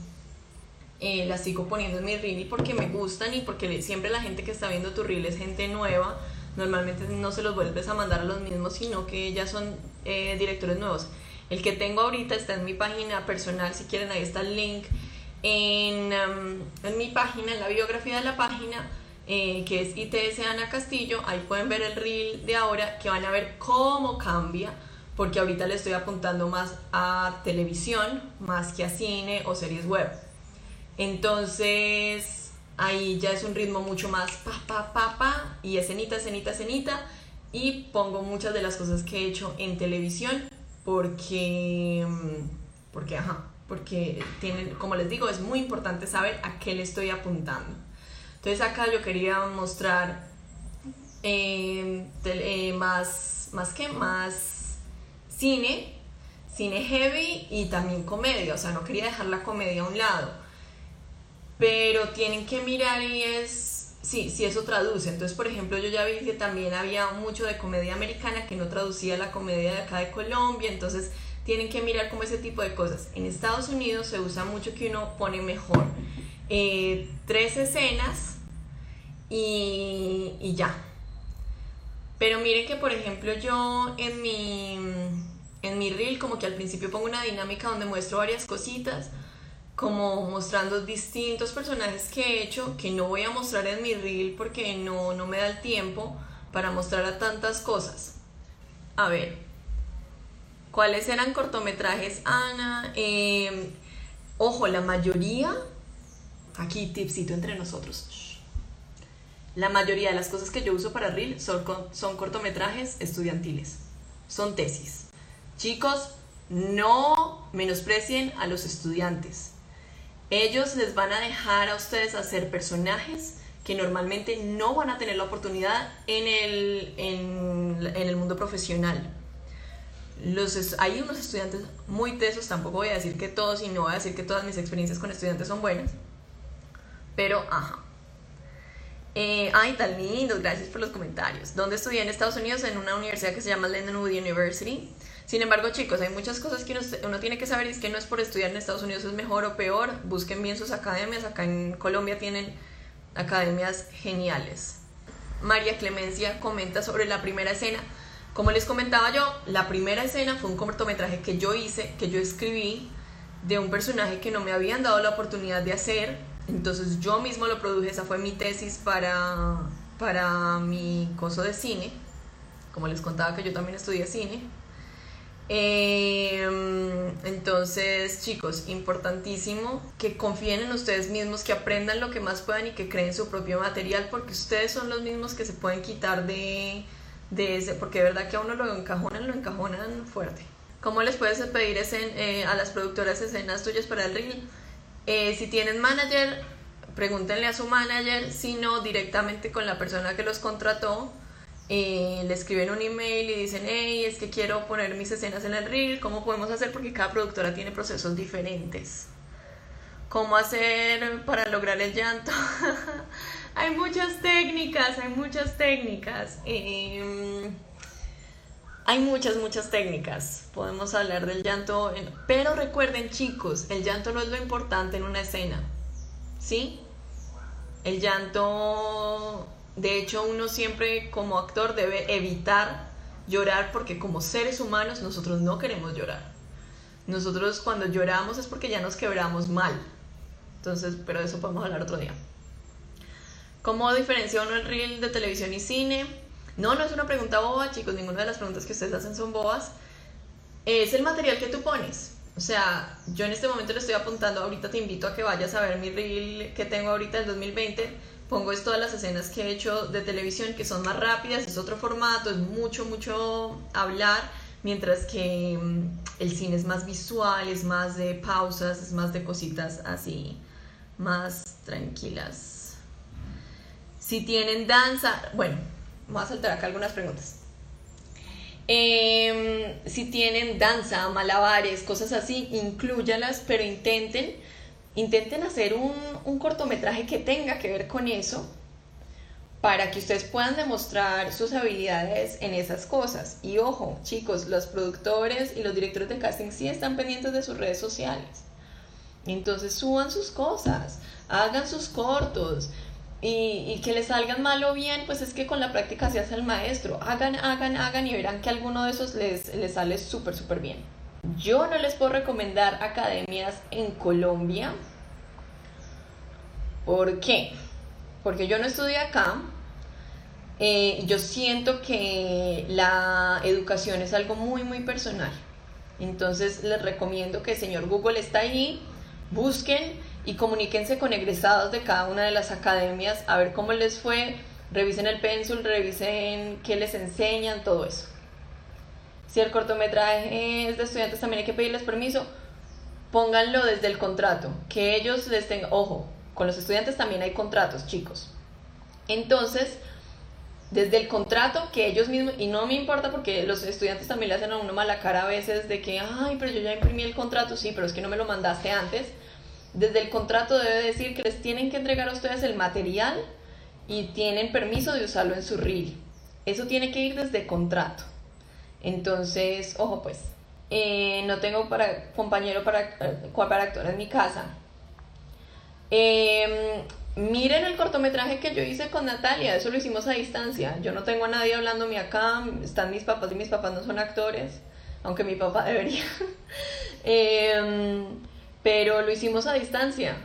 S2: eh, las sigo poniendo en mi reel porque me gustan y porque siempre la gente que está viendo tu reel es gente nueva. Normalmente no se los vuelves a mandar a los mismos, sino que ya son eh, directores nuevos. El que tengo ahorita está en mi página personal, si quieren ahí está el link. En, um, en mi página, en la biografía de la página, eh, que es ITS Ana Castillo, ahí pueden ver el reel de ahora, que van a ver cómo cambia, porque ahorita le estoy apuntando más a televisión, más que a cine o series web. Entonces, ahí ya es un ritmo mucho más pa, pa, y escenita, escenita, escenita, y pongo muchas de las cosas que he hecho en televisión, porque, porque, ajá, porque tienen, como les digo, es muy importante saber a qué le estoy apuntando. Entonces acá yo quería mostrar tel- eh, más, más que más cine, cine heavy y también comedia, o sea, no quería dejar la comedia a un lado, pero tienen que mirar y es, sí, sí eso traduce, entonces por ejemplo yo ya vi que también había mucho de comedia americana que no traducía la comedia de acá de Colombia, entonces tienen que mirar como ese tipo de cosas. En Estados Unidos se usa mucho que uno pone mejor eh, tres escenas y, y ya. Pero miren que, por ejemplo, yo en mi, en mi reel, como que al principio pongo una dinámica donde muestro varias cositas, como mostrando distintos personajes que he hecho, que no voy a mostrar en mi reel porque no, no me da el tiempo para mostrar a tantas cosas. A ver, ¿cuáles eran cortometrajes, Ana? Eh, ojo, la mayoría, aquí tipsito entre nosotros. La mayoría de las cosas que yo uso para Reel son cortometrajes estudiantiles, son tesis. Chicos, no menosprecien a los estudiantes. Ellos les van a dejar a ustedes hacer personajes que normalmente no van a tener la oportunidad en el, en, el mundo profesional. Los, hay unos estudiantes muy tesos, tampoco voy a decir que todos y no voy a decir que todas mis experiencias con estudiantes son buenas, pero ajá. Eh, ay, tan lindos, gracias por los comentarios. ¿Dónde estudié en Estados Unidos? En una universidad que se llama Lindenwood University. Sin embargo, chicos, hay muchas cosas que uno, tiene que saber y es que no es por estudiar en Estados Unidos es mejor o peor. Busquen bien sus academias. Acá en Colombia tienen academias geniales. María Clemencia comenta sobre la primera escena. Como les comentaba yo, la primera escena fue un cortometraje que yo hice, que yo escribí de un personaje que no me habían dado la oportunidad de hacer. Entonces yo mismo lo produje, esa fue mi tesis para, para mi curso de cine. Como les contaba que yo también estudié cine. Eh, entonces, chicos, importantísimo que confíen en ustedes mismos, que aprendan lo que más puedan y que creen su propio material, porque ustedes son los mismos que se pueden quitar de, de ese, porque de verdad que a uno lo encajonan, lo encajonan fuerte. ¿Cómo les puedes pedir escen- eh, a las productoras escenas tuyas para el reel? Eh, si tienen manager, pregúntenle a su manager, si no, directamente con la persona que los contrató eh, le escriben un email y dicen, hey, es que quiero poner mis escenas en el reel, ¿cómo podemos hacer? Porque cada productora tiene procesos diferentes. ¿Cómo hacer para lograr el llanto? hay muchas técnicas, hay muchas técnicas. Eh, hay muchas, muchas técnicas. Podemos hablar del llanto, en- pero recuerden chicos, el llanto no es lo importante en una escena. ¿Sí? El llanto, de hecho, uno siempre como actor debe evitar llorar porque como seres humanos nosotros no queremos llorar. Nosotros cuando lloramos es porque ya nos quebramos mal. Entonces, pero de eso podemos hablar otro día. ¿Cómo diferencia uno el reel de televisión y cine? No, no es una pregunta boba, chicos. Ninguna de las preguntas que ustedes hacen son bobas. Es el material que tú pones. O sea, yo en este momento le estoy apuntando, ahorita te invito a que vayas a ver mi reel que tengo ahorita del 2020. Pongo es todas las escenas que he hecho de televisión que son más rápidas, es otro formato, es mucho, mucho hablar, mientras que mm, el cine es más visual, es más de pausas, es más de cositas así, más tranquilas. Si tienen danza, bueno, voy a saltar acá algunas preguntas. Em, si tienen danza, malabares, cosas así, incluyalas, pero intenten, intenten hacer un, un cortometraje que tenga que ver con eso para que ustedes puedan demostrar sus habilidades en esas cosas. Y ojo, chicos, los productores y los directores de casting sí están pendientes de sus redes sociales. Entonces suban sus cosas, hagan sus cortos, y, que les salgan mal o bien, pues es que con la práctica se hace el maestro. Hagan, hagan, hagan y verán que alguno de esos les, les sale súper, súper bien. Yo no les puedo recomendar academias en Colombia. ¿Por qué? Porque yo no estudié acá. Eh, yo siento que la educación es algo muy, muy personal. Entonces les recomiendo que el señor Google está ahí, busquen y comuníquense con egresados de cada una de las academias a ver cómo les fue, revisen el pénsul, revisen qué les enseñan, todo eso. Si el cortometraje es de estudiantes también hay que pedirles permiso, pónganlo desde el contrato, que ellos les tengan, ojo, con los estudiantes también hay contratos, chicos. Entonces, desde el contrato que ellos mismos, y no me importa porque los estudiantes también le hacen a uno mala cara a veces de que, ay, pero yo ya imprimí el contrato, sí, pero es que no me lo mandaste antes desde el contrato debe decir que les tienen que entregar a ustedes el material y tienen permiso de usarlo en su reel. Eso tiene que ir desde contrato. Entonces, ojo pues, eh, no tengo para, compañero para, eh, para actuar en mi casa. Em, miren el cortometraje que yo hice con Natalia, eso lo hicimos a distancia. Yo no tengo a nadie hablándome acá, están mis papás y mis papás no son actores, aunque mi papá debería. eh, pero lo hicimos a distancia.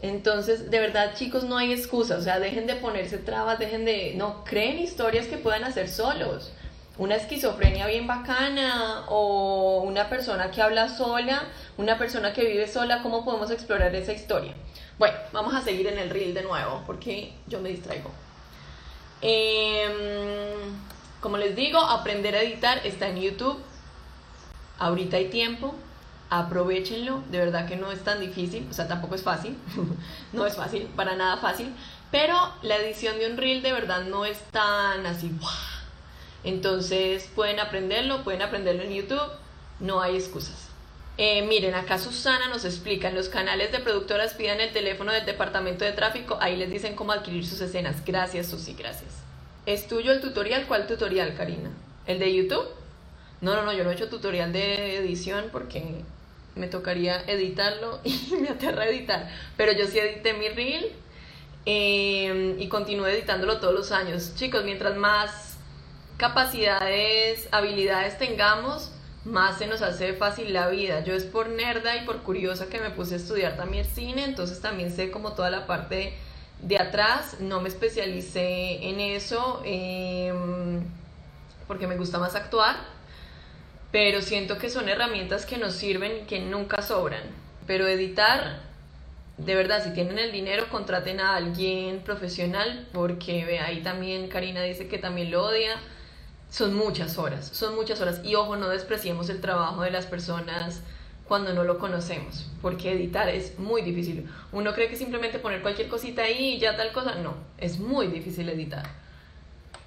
S2: Entonces, de verdad, chicos, no hay excusa, o sea, dejen de ponerse trabas, dejen de, no, creen historias que puedan hacer solos. Una esquizofrenia bien bacana o una persona que habla sola, una persona que vive sola, ¿cómo podemos explorar esa historia? Bueno, vamos a seguir en el reel de nuevo porque yo me distraigo. Em, como les digo, aprender a editar está en YouTube. Ahorita hay tiempo, aprovechenlo, de verdad que no es tan difícil, o sea, tampoco es fácil, no es fácil, para nada fácil, pero la edición de un reel de verdad no es tan así, entonces pueden aprenderlo, pueden aprenderlo en YouTube, no hay excusas. Eh, miren, acá Susana nos explica, los canales de productoras pidan el teléfono del departamento de tráfico, ahí les dicen cómo adquirir sus escenas. Gracias, Susi, gracias. ¿Es tuyo el tutorial? ¿Cuál tutorial, Karina? ¿El de YouTube? No, no, no, yo no he hecho tutorial de edición porque me tocaría editarlo y me aterra editar. Pero yo sí edité mi reel em, y continúo editándolo todos los años. Chicos, mientras más capacidades, habilidades tengamos, más se nos hace fácil la vida. Yo es por nerda y por curiosa que me puse a estudiar también cine, entonces también sé como toda la parte de atrás, no me especialicé en eso em, porque me gusta más actuar pero siento que son herramientas que nos sirven y que nunca sobran. Pero editar, de verdad, si tienen el dinero, contraten a alguien profesional, porque ahí también Karina dice que también lo odia. Son muchas horas, son muchas horas. Y ojo, no despreciemos el trabajo de las personas cuando no lo conocemos, porque editar es muy difícil. Uno cree que simplemente poner cualquier cosita ahí y ya tal cosa, no, es muy difícil editar.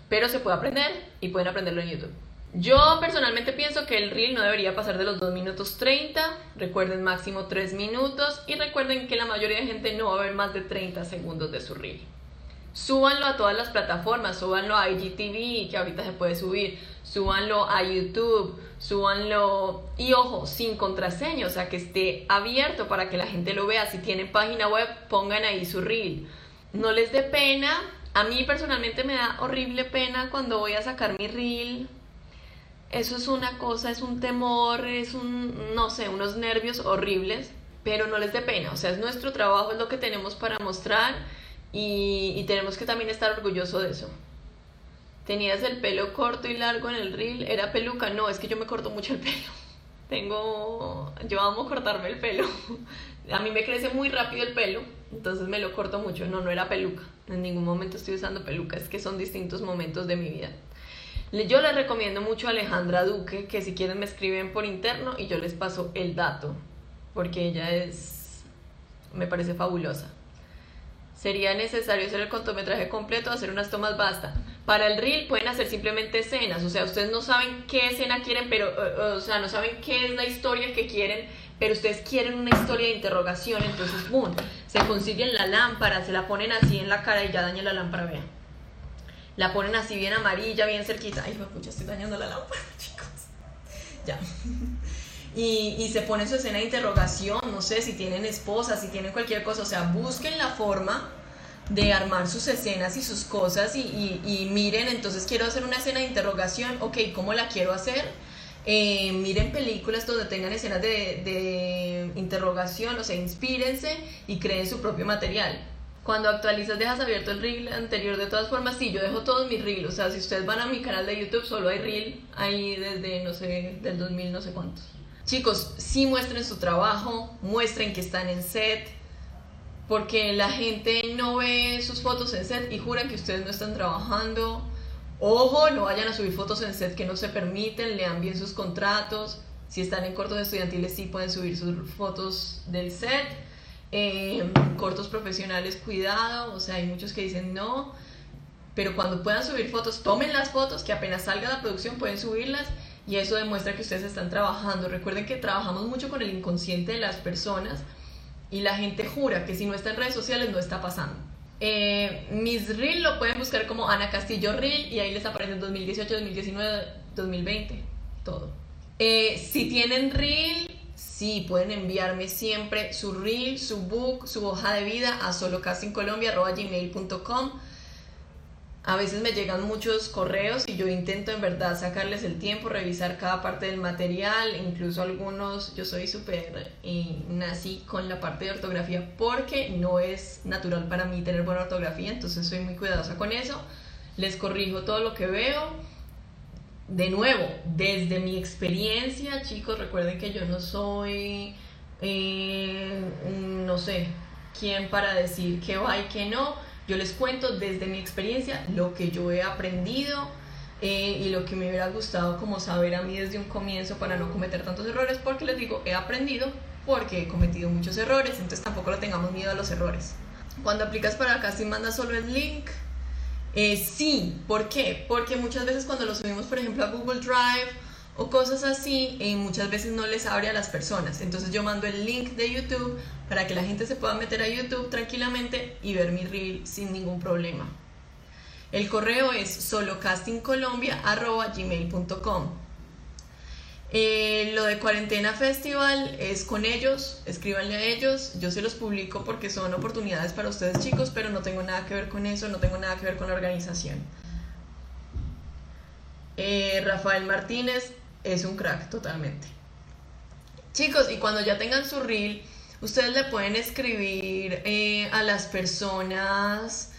S2: Pero se puede aprender y pueden aprenderlo en YouTube. Yo personalmente pienso que el reel no debería pasar de los 2 minutos 30, recuerden máximo 3 minutos y recuerden que la mayoría de gente no va a ver más de 30 segundos de su reel. Súbanlo a todas las plataformas, súbanlo a IGTV, que ahorita se puede subir, súbanlo a YouTube, súbanlo y ojo, sin contraseña, o sea que esté abierto para que la gente lo vea. Si tienen página web, pongan ahí su reel. no les dé pena. A mí personalmente me da horrible pena cuando voy a sacar mi reel. Eso es una cosa, es un temor, es un, no sé, unos nervios horribles, pero no les dé pena. O sea, es nuestro trabajo, es lo que tenemos para mostrar y, tenemos que también estar orgullosos de eso. Tenías el pelo corto y largo en el reel, era peluca. No, es que yo me corto mucho el pelo. Tengo, yo amo cortarme el pelo. A mí me crece muy rápido el pelo, entonces me lo corto mucho. No, no era peluca. En ningún momento estoy usando peluca, es que son distintos momentos de mi vida. Yo les recomiendo mucho a Alejandra Duque, que si quieren me escriben por interno y yo les paso el dato, porque ella es, me parece fabulosa. Sería necesario hacer el cortometraje completo, hacer unas tomas basta. Para el reel pueden hacer simplemente escenas, o sea, ustedes no saben qué escena quieren, pero, o sea, no saben qué es la historia que quieren, pero ustedes quieren una historia de interrogación, entonces, boom, se consiguen la lámpara, se la ponen así en la cara y ya daña la lámpara, vean. La ponen así bien amarilla, bien cerquita. Ay, pucha, estoy dañando la lámpara, chicos. Ya. Y, se pone su escena de interrogación, no sé, si tienen esposa, si tienen cualquier cosa, o sea, busquen la forma de armar sus escenas y sus cosas y, y- y miren, entonces quiero hacer una escena de interrogación, ok, ¿cómo la quiero hacer? Eh, miren películas donde tengan escenas de, de interrogación, o sea, inspírense y creen su propio material. Cuando actualizas dejas abierto el reel anterior de todas formas, sí, yo dejo todos mis reels, o sea, si ustedes van a mi canal de YouTube solo hay reel ahí desde, no sé, del 2000 no sé cuántos. Chicos, sí muestren su trabajo, muestren que están en set, porque la gente no ve sus fotos en set y juran que ustedes no están trabajando. Ojo, no vayan a subir fotos en set que no se permiten, lean bien sus contratos. Si están en cortos estudiantiles, sí pueden subir sus fotos del set. Eh, cortos profesionales, cuidado, o sea, hay muchos que dicen no, pero cuando puedan subir fotos, tomen las fotos, que apenas salga la producción pueden subirlas y eso demuestra que ustedes están trabajando. Recuerden que trabajamos mucho con el inconsciente de las personas y la gente jura que si no está en redes sociales no está pasando. Eh, mis reel lo pueden buscar como Ana Castillo Reel y ahí les aparecen 2018, 2019, 2020, todo. Eh, si tienen reel, sí, pueden enviarme siempre su reel, su book, su hoja de vida a solocastingcolombia.gmail.com a veces me llegan muchos correos y yo intento en verdad sacarles el tiempo, revisar cada parte del material, incluso algunos, yo soy súper eh, nací con la parte de ortografía porque no es natural para mí tener buena ortografía, entonces soy muy cuidadosa con eso, les corrijo todo lo que veo. De nuevo, desde mi experiencia, chicos, recuerden que yo no soy, eh, no sé, quién para decir qué va y qué no. Yo les cuento desde mi experiencia lo que yo he aprendido eh, y lo que me hubiera gustado como saber a mí desde un comienzo para no cometer tantos errores, porque les digo, he aprendido porque he cometido muchos errores, entonces tampoco le tengamos miedo a los errores. Cuando aplicas para casting, manda solo el link. Eh, sí, ¿por qué? Porque muchas veces cuando lo subimos, por ejemplo, a Google Drive o cosas así, eh, muchas veces no les abre a las personas. Entonces yo mando el link de YouTube para que la gente se pueda meter a YouTube tranquilamente y ver mi reel sin ningún problema. El correo es solocastingcolombia.gmail.com eh, lo de Cuarentena Festival es con ellos, escríbanle a ellos, yo se los publico porque son oportunidades para ustedes chicos, pero no tengo nada que ver con eso, no tengo nada que ver con la organización. Eh, Rafael Martínez es un crack totalmente. Chicos, y cuando ya tengan su reel, ustedes le pueden escribir eh, a las personas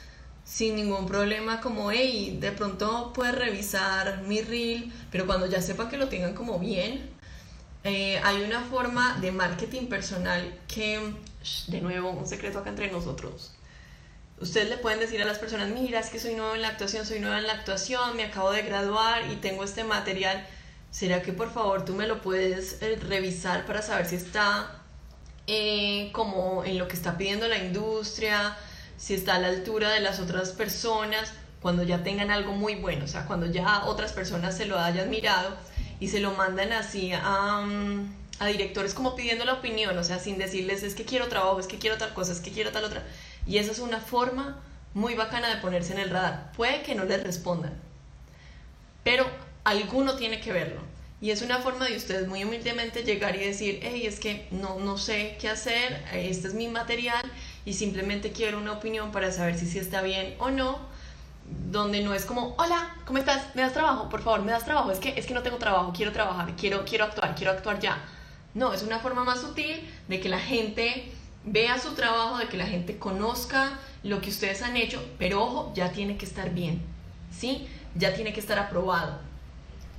S2: sin ningún problema como, hey, de pronto puedes revisar mi reel, pero cuando ya sepan que lo tengan como bien, eh, hay una forma de marketing personal que, de nuevo, un secreto acá entre nosotros. Ustedes le pueden decir a las personas, mira, es que soy nuevo en la actuación, soy nueva en la actuación, me acabo de graduar y tengo este material. ¿Será que por favor tú me lo puedes eh, revisar para saber si está eh, como en lo que está pidiendo la industria? si está a la altura de las otras personas, cuando ya tengan algo muy bueno, o sea, cuando ya otras personas se lo hayan mirado y se lo mandan así a, um, a directores como pidiendo la opinión, o sea, sin decirles es que quiero trabajo, es que quiero tal cosa, es que quiero tal otra. Y esa es una forma muy bacana de ponerse en el radar. Puede que no les respondan, pero alguno tiene que verlo. Y es una forma de ustedes muy humildemente llegar y decir, hey, es que no, no sé qué hacer, este es mi material y simplemente quiero una opinión para saber si está bien o no, donde no es como, hola, ¿cómo estás? ¿Me das trabajo? Por favor, ¿me das trabajo? Es que, es que no tengo trabajo, quiero trabajar, quiero, quiero actuar, quiero actuar ya. No, es una forma más sutil de que la gente vea su trabajo, de que la gente conozca lo que ustedes han hecho, pero ojo, ya tiene que estar bien, ¿sí? Ya tiene que estar aprobado.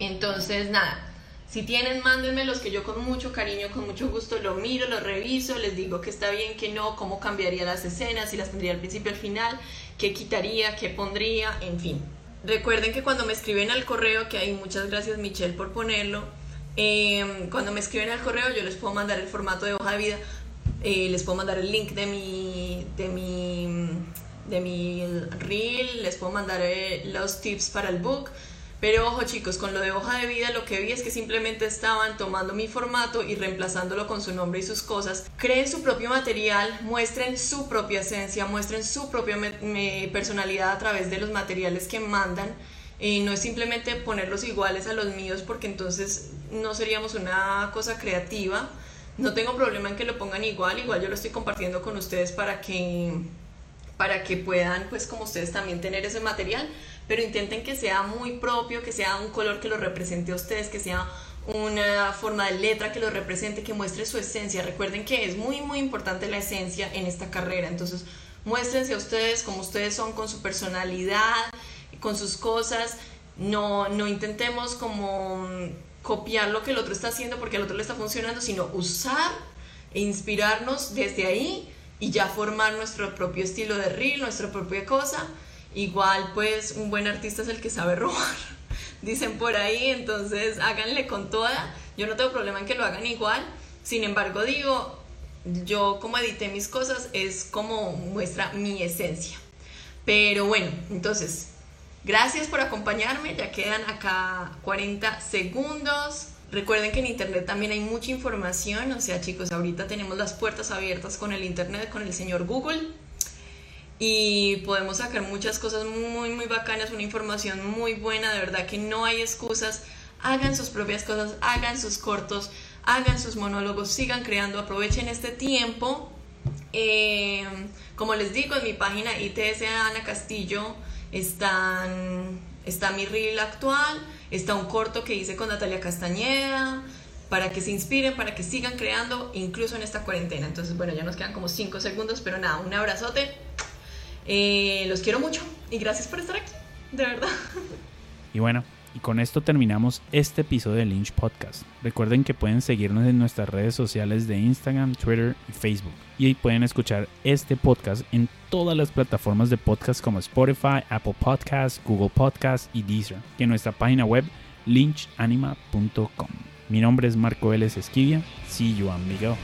S2: Entonces, nada, si tienen, mándenme los que yo con mucho cariño, con mucho gusto lo miro, lo reviso, les digo que está bien, que no, cómo cambiaría las escenas, si las tendría al principio, al final, qué quitaría, qué pondría, en fin. Recuerden que cuando me escriben al correo, que hay muchas gracias Michelle por ponerlo, eh, cuando me escriben al correo yo les puedo mandar el formato de hoja de vida, eh, les puedo mandar el link de mi, de mi, de mi reel, les puedo mandar eh, los tips para el book. Pero ojo chicos, con lo de hoja de vida lo que vi es que simplemente estaban tomando mi formato y reemplazándolo con su nombre y sus cosas. Creen su propio material, muestren su propia esencia, muestren su propia personalidad a través de los materiales que mandan. y no es simplemente ponerlos iguales a los míos porque entonces no seríamos una cosa creativa. No tengo problema en que lo pongan igual, igual yo lo estoy compartiendo con ustedes para que para que puedan pues como ustedes también tener ese material, pero intenten que sea muy propio, que sea un color que lo represente a ustedes, que sea una forma de letra que lo represente, que muestre su esencia. Recuerden que es muy muy importante la esencia en esta carrera, entonces muéstrense a ustedes como ustedes son con su personalidad, con sus cosas, no, no intentemos como copiar lo que el otro está haciendo porque al otro le está funcionando, sino usar e inspirarnos desde ahí y ya formar nuestro propio estilo de reel, nuestra propia cosa. Igual pues un buen artista es el que sabe robar, dicen por ahí, entonces háganle con toda. Yo no tengo problema en que lo hagan igual, sin embargo digo, yo como edité mis cosas es como muestra mi esencia. Pero bueno, entonces Gracias por acompañarme, ya quedan acá 40 segundos. Recuerden que en Internet también hay mucha información, o sea chicos, ahorita tenemos las puertas abiertas con el Internet, con el señor Google y podemos sacar muchas cosas muy, muy bacanas, una información muy buena, de verdad que no hay excusas. Hagan sus propias cosas, hagan sus cortos, hagan sus monólogos, sigan creando, aprovechen este tiempo. Eh, como les digo, en mi página ITS Ana Castillo, están, está mi reel actual, está un corto que hice con Natalia Castañeda, para que se inspiren, para que sigan creando, incluso en esta cuarentena. Entonces, bueno, ya nos quedan como 5 segundos, pero nada, un abrazote. Eh, los quiero mucho y gracias por estar aquí, de verdad.
S1: Y bueno, y con esto terminamos este episodio de Lynch Podcast. Recuerden que pueden seguirnos en nuestras redes sociales de Instagram, Twitter y Facebook. Y pueden escuchar este podcast en todas las plataformas de podcast como Spotify, Apple Podcasts, Google Podcasts y Deezer. Y en nuestra página web lynchanima.com. Mi nombre es Marco Vélez Esquivia. See you, amigo.